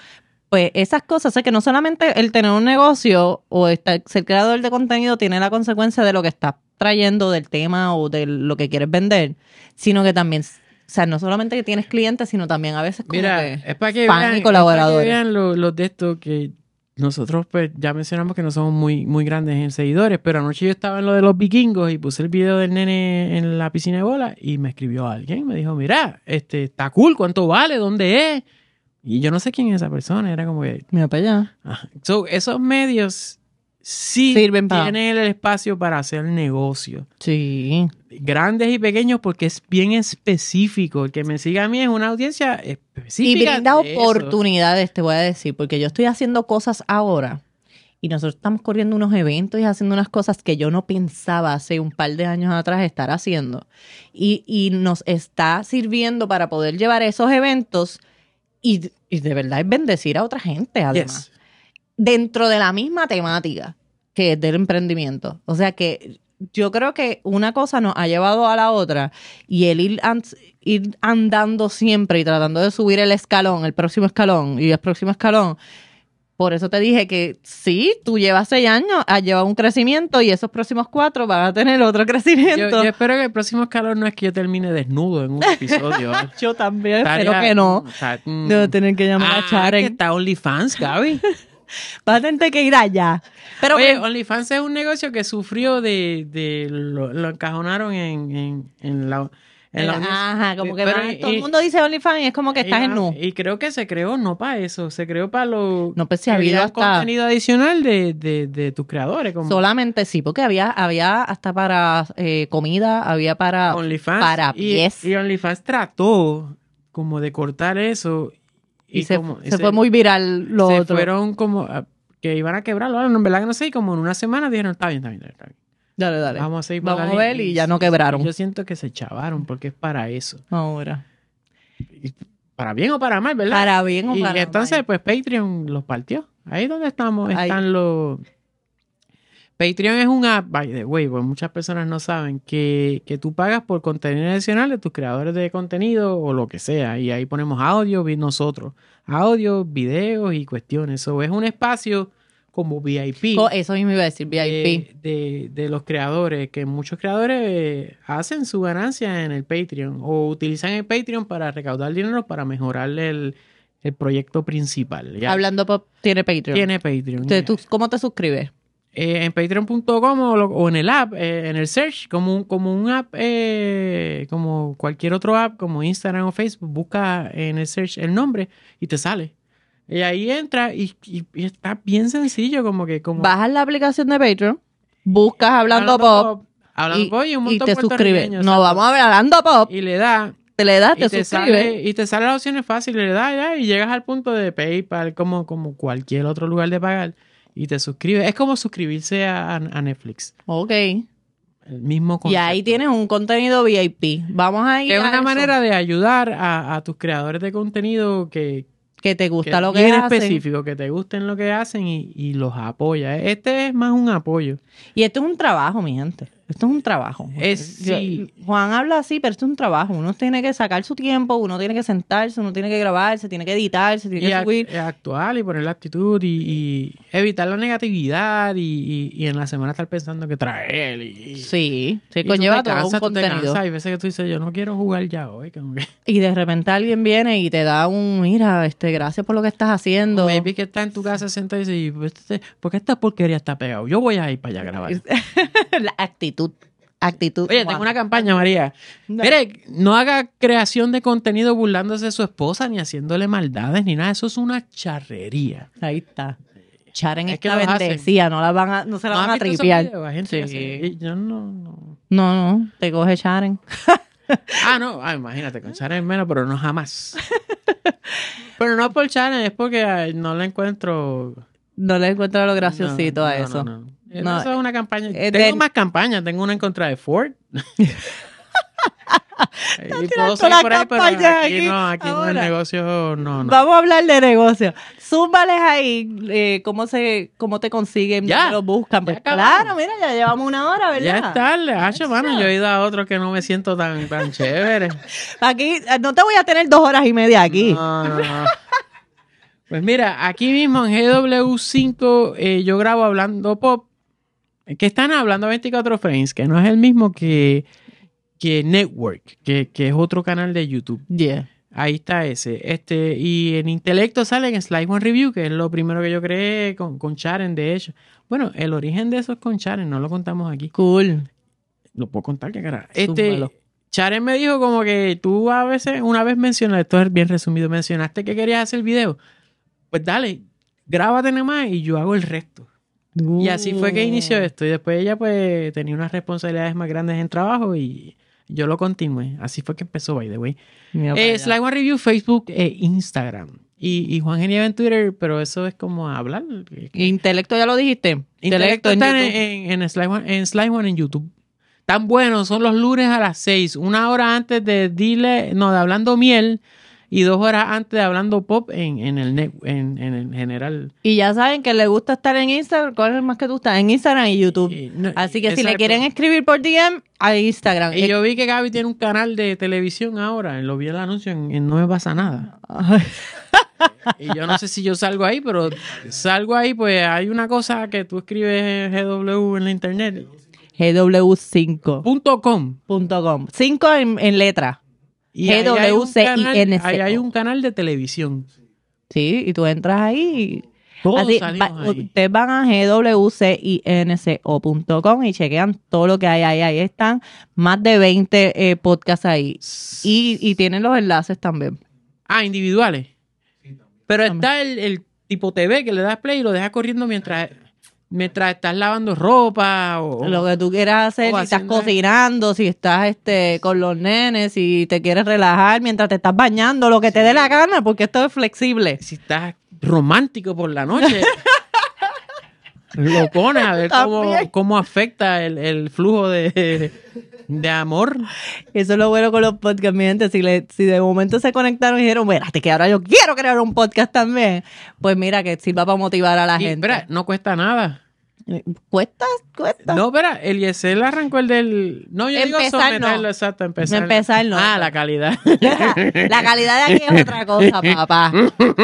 Pues esas cosas, o que no solamente el tener un negocio o estar, ser creador de contenido tiene la consecuencia de lo que estás trayendo del tema o de lo que quieres vender, sino que también, o sea, no solamente que tienes clientes, sino también a veces como Mira, que... es para que fan y vean, es para que vean lo- los de estos que nosotros pues ya mencionamos que no somos muy, muy grandes en seguidores, pero anoche yo estaba en lo de los vikingos y puse el video del nene en la piscina de bola y me escribió alguien, me dijo, mira, este está cool, ¿cuánto vale? ¿Dónde es? Y yo no sé quién es esa persona, era como que... Mira para allá. So, esos medios sí Sirven para- tienen el espacio para hacer negocio. Sí. Grandes y pequeños porque es bien específico. El que me siga a mí es una audiencia Y específica. brinda de eso. oportunidades, te voy a decir, porque yo estoy haciendo cosas ahora y nosotros estamos corriendo unos eventos y haciendo unas cosas que yo no pensaba hace un par de años atrás estar haciendo. Y, y nos está sirviendo para poder llevar esos eventos y, y de verdad es bendecir a otra gente, además. Yes. Dentro de la misma temática que es del emprendimiento. O sea que yo creo que una cosa nos ha llevado a la otra y el ir, an- ir andando siempre y tratando de subir el escalón, el próximo escalón y el próximo escalón. Por eso te dije que sí, tú llevas seis años, has llevado un crecimiento y esos próximos cuatro van a tener otro crecimiento. yo espero que el próximo escalón no es que yo termine desnudo en un episodio. Yo también espero que no. mm, Debo tener que llamar ah, a Charen. que está OnlyFans, Gaby. Vas a tener que ir allá. Pero Oye, OnlyFans es un negocio que sufrió de... de lo, lo encajonaron en, en, en la... en la Ajá, como que Pero van- y- todo el y- mundo dice OnlyFans y es como que estás y, en nu. Y creo que se creó no para eso, se creó para lo... No, pues si había hasta- contenido adicional de, de, de tus creadores. Como Solamente sí, porque había, había hasta para eh, comida, había para, OnlyFans. para y, pies. y OnlyFans trató como de cortar eso. Y, se, como- se fue muy viral lo se otro. fueron como a- que iban a quebrarlo. En verdad que no sé, y como en una semana dijeron, está bien, está bien, está bien. Dale, dale. Vamos a seguir Vamos a ver línea". y ya no quebraron. Yo siento que se chavaron porque es para eso. Ahora. para bien o para mal, ¿verdad? Para bien o y para entonces, mal. pues Patreon los partió. Ahí donde estamos Ahí. están los... Patreon es un app, by the way, pues muchas personas no saben, que, que tú pagas por contenido adicional de tus creadores de contenido o lo que sea. Y ahí ponemos audio, nosotros. Audio, videos y cuestiones. Eso es un espacio como VIP Co- Eso mismo iba a decir, VIP. de, de- de los creadores, que muchos creadores hacen su ganancia en el Patreon o utilizan el Patreon para recaudar dinero para mejorar el, el proyecto principal. Ya Hablando Pop tiene Patreon. tiene Patreon. Tú- ¿Cómo te suscribes? Eh, en patreon.com o, en el app, eh, en el search, como un, como un app, eh, como cualquier otro app, como Instagram o Facebook, busca en el search el nombre y te sale. Y ahí entra y, y- y está bien sencillo, como que como Bajas la aplicación de Patreon, buscas Hablando, Pop Hablando y, Pop y un y montón te suscribes. No, vamos a ver Hablando Pop. Y le da, Te le das, y te, te, suscribes. sale, y te sale las opciones fáciles, le das ya, y llegas al punto de PayPal, como, como cualquier otro lugar de pagar, y te suscribes. Es como suscribirse a, a Netflix. Ok. El mismo Y concepto. ahí tienes un contenido VIP. Vamos a ir Es a una eso. manera de ayudar a, a tus creadores de contenido que, que te que gusta lo bien que hacen. específico, que te gusten lo que hacen y, y los apoya. Este es más un apoyo. Y esto es un trabajo, mi gente. Esto es un trabajo. Es- sí. Juan habla así, pero esto es un trabajo. Uno tiene que sacar su tiempo, uno tiene que sentarse, uno tiene que grabarse, tiene que editarse, tiene Y que subir. actuar y poner la actitud y, y evitar la negatividad y, y- en la semana estar pensando que traer. Y, Sí, tú conlleva todo cansas, un contenido. Hay veces que tú dices, yo no quiero jugar ya hoy. que- Y de repente alguien viene y te da un, mira, este, gracias por lo que estás haciendo. Maybe que está en tu casa sentado y dice, "Pues, este- ¿por qué esta porquería está pegado? Yo voy a ir para allá a grabar. la actitud. Actitud. Oye, tengo una campaña, María. No. Mire, no haga creación de contenido burlándose de su esposa ni haciéndole maldades ni nada. Eso es una charrería. Ahí está. Charen Es que los hacen. bendecida, no, la van a, no se la ¿No van a tripear. videos? Que Sí. Yo no, no. No, no, te coge Charen. Ah, no. Ah, imagínate, con Sharon menos, pero no jamás. pero no por Sharon, es porque ay, no le encuentro... No le encuentro lo graciosito no, a no, eso. no, no. Eh, No, Eso es una campaña. eh, tengo de- más campañas. Tengo una en contra de Ford. y puedo la por ahí, pero campaña aquí, aquí, no, aquí en el negocio no, no. Vamos a hablar de negocio. Zúmbales ahí eh, cómo se cómo te consiguen, Ya, lo buscan. Pues claro, mira, ya llevamos una hora, ¿verdad? Ya es tarde, hacho, mano. Yo he ido a otro que no me siento tan, tan chévere. Aquí eh, no te voy a tener dos horas y media aquí. No, no, no. Pues mira, aquí mismo en GW5 eh, yo grabo hablando pop. Que están hablando 24 frames, que no es el mismo que, que Network, que, que es otro canal de YouTube. Yeah. Ahí está ese. Este, y en Intelecto sale en Slide One Review, que es lo primero que yo creé con, con Charen, de hecho. Bueno, el origen de eso es con Charen, no lo contamos aquí. Cool. Lo puedo contar, que cara. Este. Charen me dijo como que tú a veces, una vez mencionaste, esto es bien resumido, mencionaste que querías hacer video. Pues dale, grábate nomás y yo hago el resto. Y así fue que inició esto. Y después ella pues tenía unas responsabilidades más grandes en trabajo y yo lo continué. Así fue que empezó, by the way. Eh. Slide One Review, Facebook e Instagram. Y, y Juan Genieva en Twitter, pero eso es como hablar. Intelecto ya lo dijiste. Intelecto en está en, en, en Slide One, en Slide One en YouTube. Tan buenos, son los lunes a las 6, una hora antes de Dile, no, de Hablando Miel y dos horas antes de Hablando Pop en, en el net, en, en el general. Y ya saben que le gusta estar en Instagram. ¿Cuál es el más que tú estás? En Instagram y YouTube. Y no- Así que si le quieren escribir por DM, a Instagram. Y yo vi que Gaby tiene un canal de televisión ahora, lo vi el anuncio en, en No Me Pasa Nada. Y yo no sé si yo salgo ahí, pero salgo ahí, pues hay una cosa que tú escribes GW en la internet. GW5.com. Punto com. 5 en, en letra. Y ahí hay un canal- GWCINCO. Ahí hay un canal de televisión. Sí, y tú entras ahí y Todos Así, salimos va- ahí. ustedes van a gwcinco.com y chequean todo lo que hay ahí. Ahí están más de 20 eh, podcasts ahí. Y, y tienen los enlaces también. Ah, individuales. Pero está el, el tipo TV que le das play y lo dejas corriendo mientras, mientras estás lavando ropa o... Lo que tú quieras hacer, si estás cocinando, si estás este con los nenes, si te quieres relajar mientras te estás bañando, lo que te dé la gana, porque esto es flexible. si estás romántico por la noche. lo pones a ver cómo, cómo afecta el, el flujo de, de amor. Eso es lo bueno con los podcasts, mi gente. Si, le- si de momento se conectaron y dijeron, espérate, que ahora yo quiero crear un podcast también, pues mira, que sirva para motivar a la Y, gente. espera, no cuesta nada. Cuesta, cuesta. No, espera, Eliezer arrancó el del. No, yo digo Empezar, someterlo, no. exacto, empezar. Empezar, no. Ah, la calidad. La calidad de aquí es otra cosa, papá.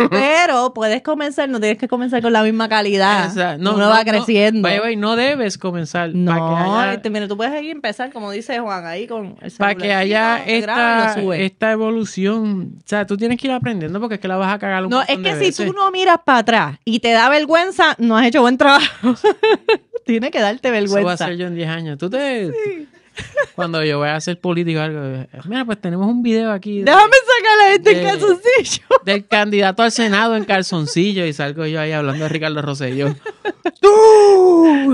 Pero puedes comenzar, no tienes que comenzar con la misma calidad. Esa- Uno va creciendo. By the way, no debes comenzar. no, haya, mira, tú puedes ahí empezar, como dice Juan, ahí con el para que haya esta, esta evolución. O sea, tú tienes que ir aprendiendo porque es que la vas a cagar un No, es que si veces. tú no miras para atrás y te da vergüenza, no has hecho buen trabajo. Tiene que darte Eso va a vergüenza. ser yo en 10 años. Tú te. Cuando yo voy a ser político algo. Mira, pues tenemos un video aquí. de- Déjame sacar a en de- calzoncillo. del candidato al Senado en calzoncillo y salgo yo ahí hablando de Ricardo Rosselló.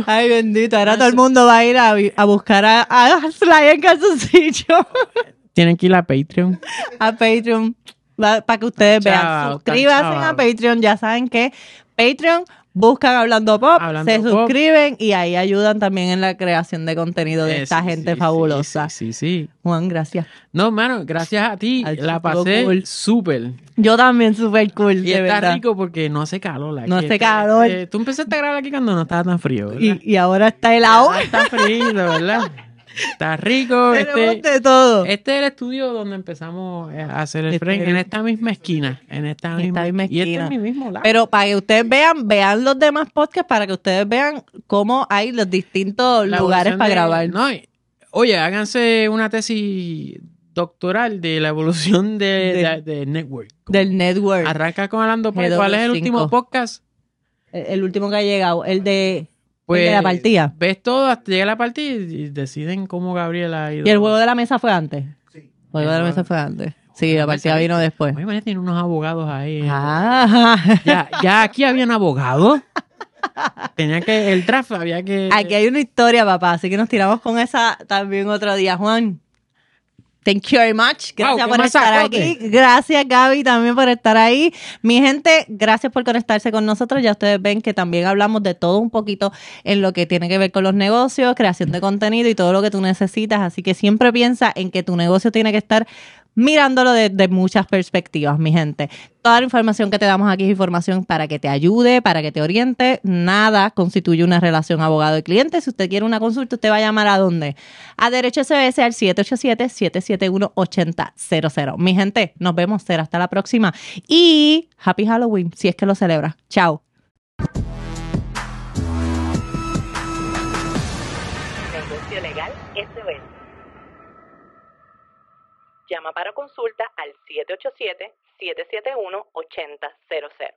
Ay, bendito. Ahora todo el mundo va a ir a, buscar a, a Sly en calzoncillo. Tienen que ir a Patreon. a Patreon para que ustedes vean. Suscríbanse a. Patreon. Ya saben que Patreon buscan Hablando Pop, Hablando se Pop. suscriben y ahí ayudan también en la creación de contenido de Eh, esta sí, gente sí, fabulosa. Sí, sí, sí. Juan, gracias. No, mano, gracias a ti. Ay, la pasé cool. súper. Yo también, súper cool, Y de está verdad. rico porque no hace calor. aquí. No hace Este- calor. este- tú empezaste a grabar aquí cuando no estaba tan frío. ¿verdad? Y, y ahora está helado. Ah, está frío, ¿verdad? Está rico. Tenemos Este, de todo. este es el estudio donde empezamos a hacer el Este frame, en esta misma esquina. En esta En misma, esta misma Y este esquina. es mi mismo lado. Pero para que ustedes vean, vean los demás podcasts para que ustedes vean cómo hay los distintos La lugares para de- grabar. no, oye, háganse una tesis doctoral de la evolución de, de- de network. Del network. Arranca con. GW5. ¿Cuál es el último podcast? El, el último que ha llegado, el de, Pues de la partida. ves todo hasta llega la partida y deciden cómo Gabriela ha ido. ¿Y el juego de la mesa fue antes? El juego de la mesa fue antes. Sí, la partida vino después. Oye, María tiene unos abogados ahí. Ah. Ya, ya aquí habían abogados. Tenía que, el draft había que. Aquí hay una historia, papá, así que nos tiramos con esa también otro día. Juan, thank you very much. Gracias por estar aquí. Gracias, Gaby, también por estar ahí. Mi gente, gracias por conectarse con nosotros. Ya ustedes ven que también hablamos de todo un poquito en lo que tiene que ver con los negocios, creación de contenido y todo lo que tú necesitas. Así que siempre piensa en que tu negocio tiene que estar mirándolo desde muchas perspectivas, mi gente. Toda la información que te damos aquí es información para que te ayude, para que te oriente. Nada constituye una relación abogado y cliente. Si usted quiere una consulta, usted va a llamar a dónde? A Derecho SBS al 787-771-8000. Mi gente, nos vemos. Será hasta la próxima. Y Happy Halloween, si es que lo celebra. Chao. Llama para consulta al 787-771-8000.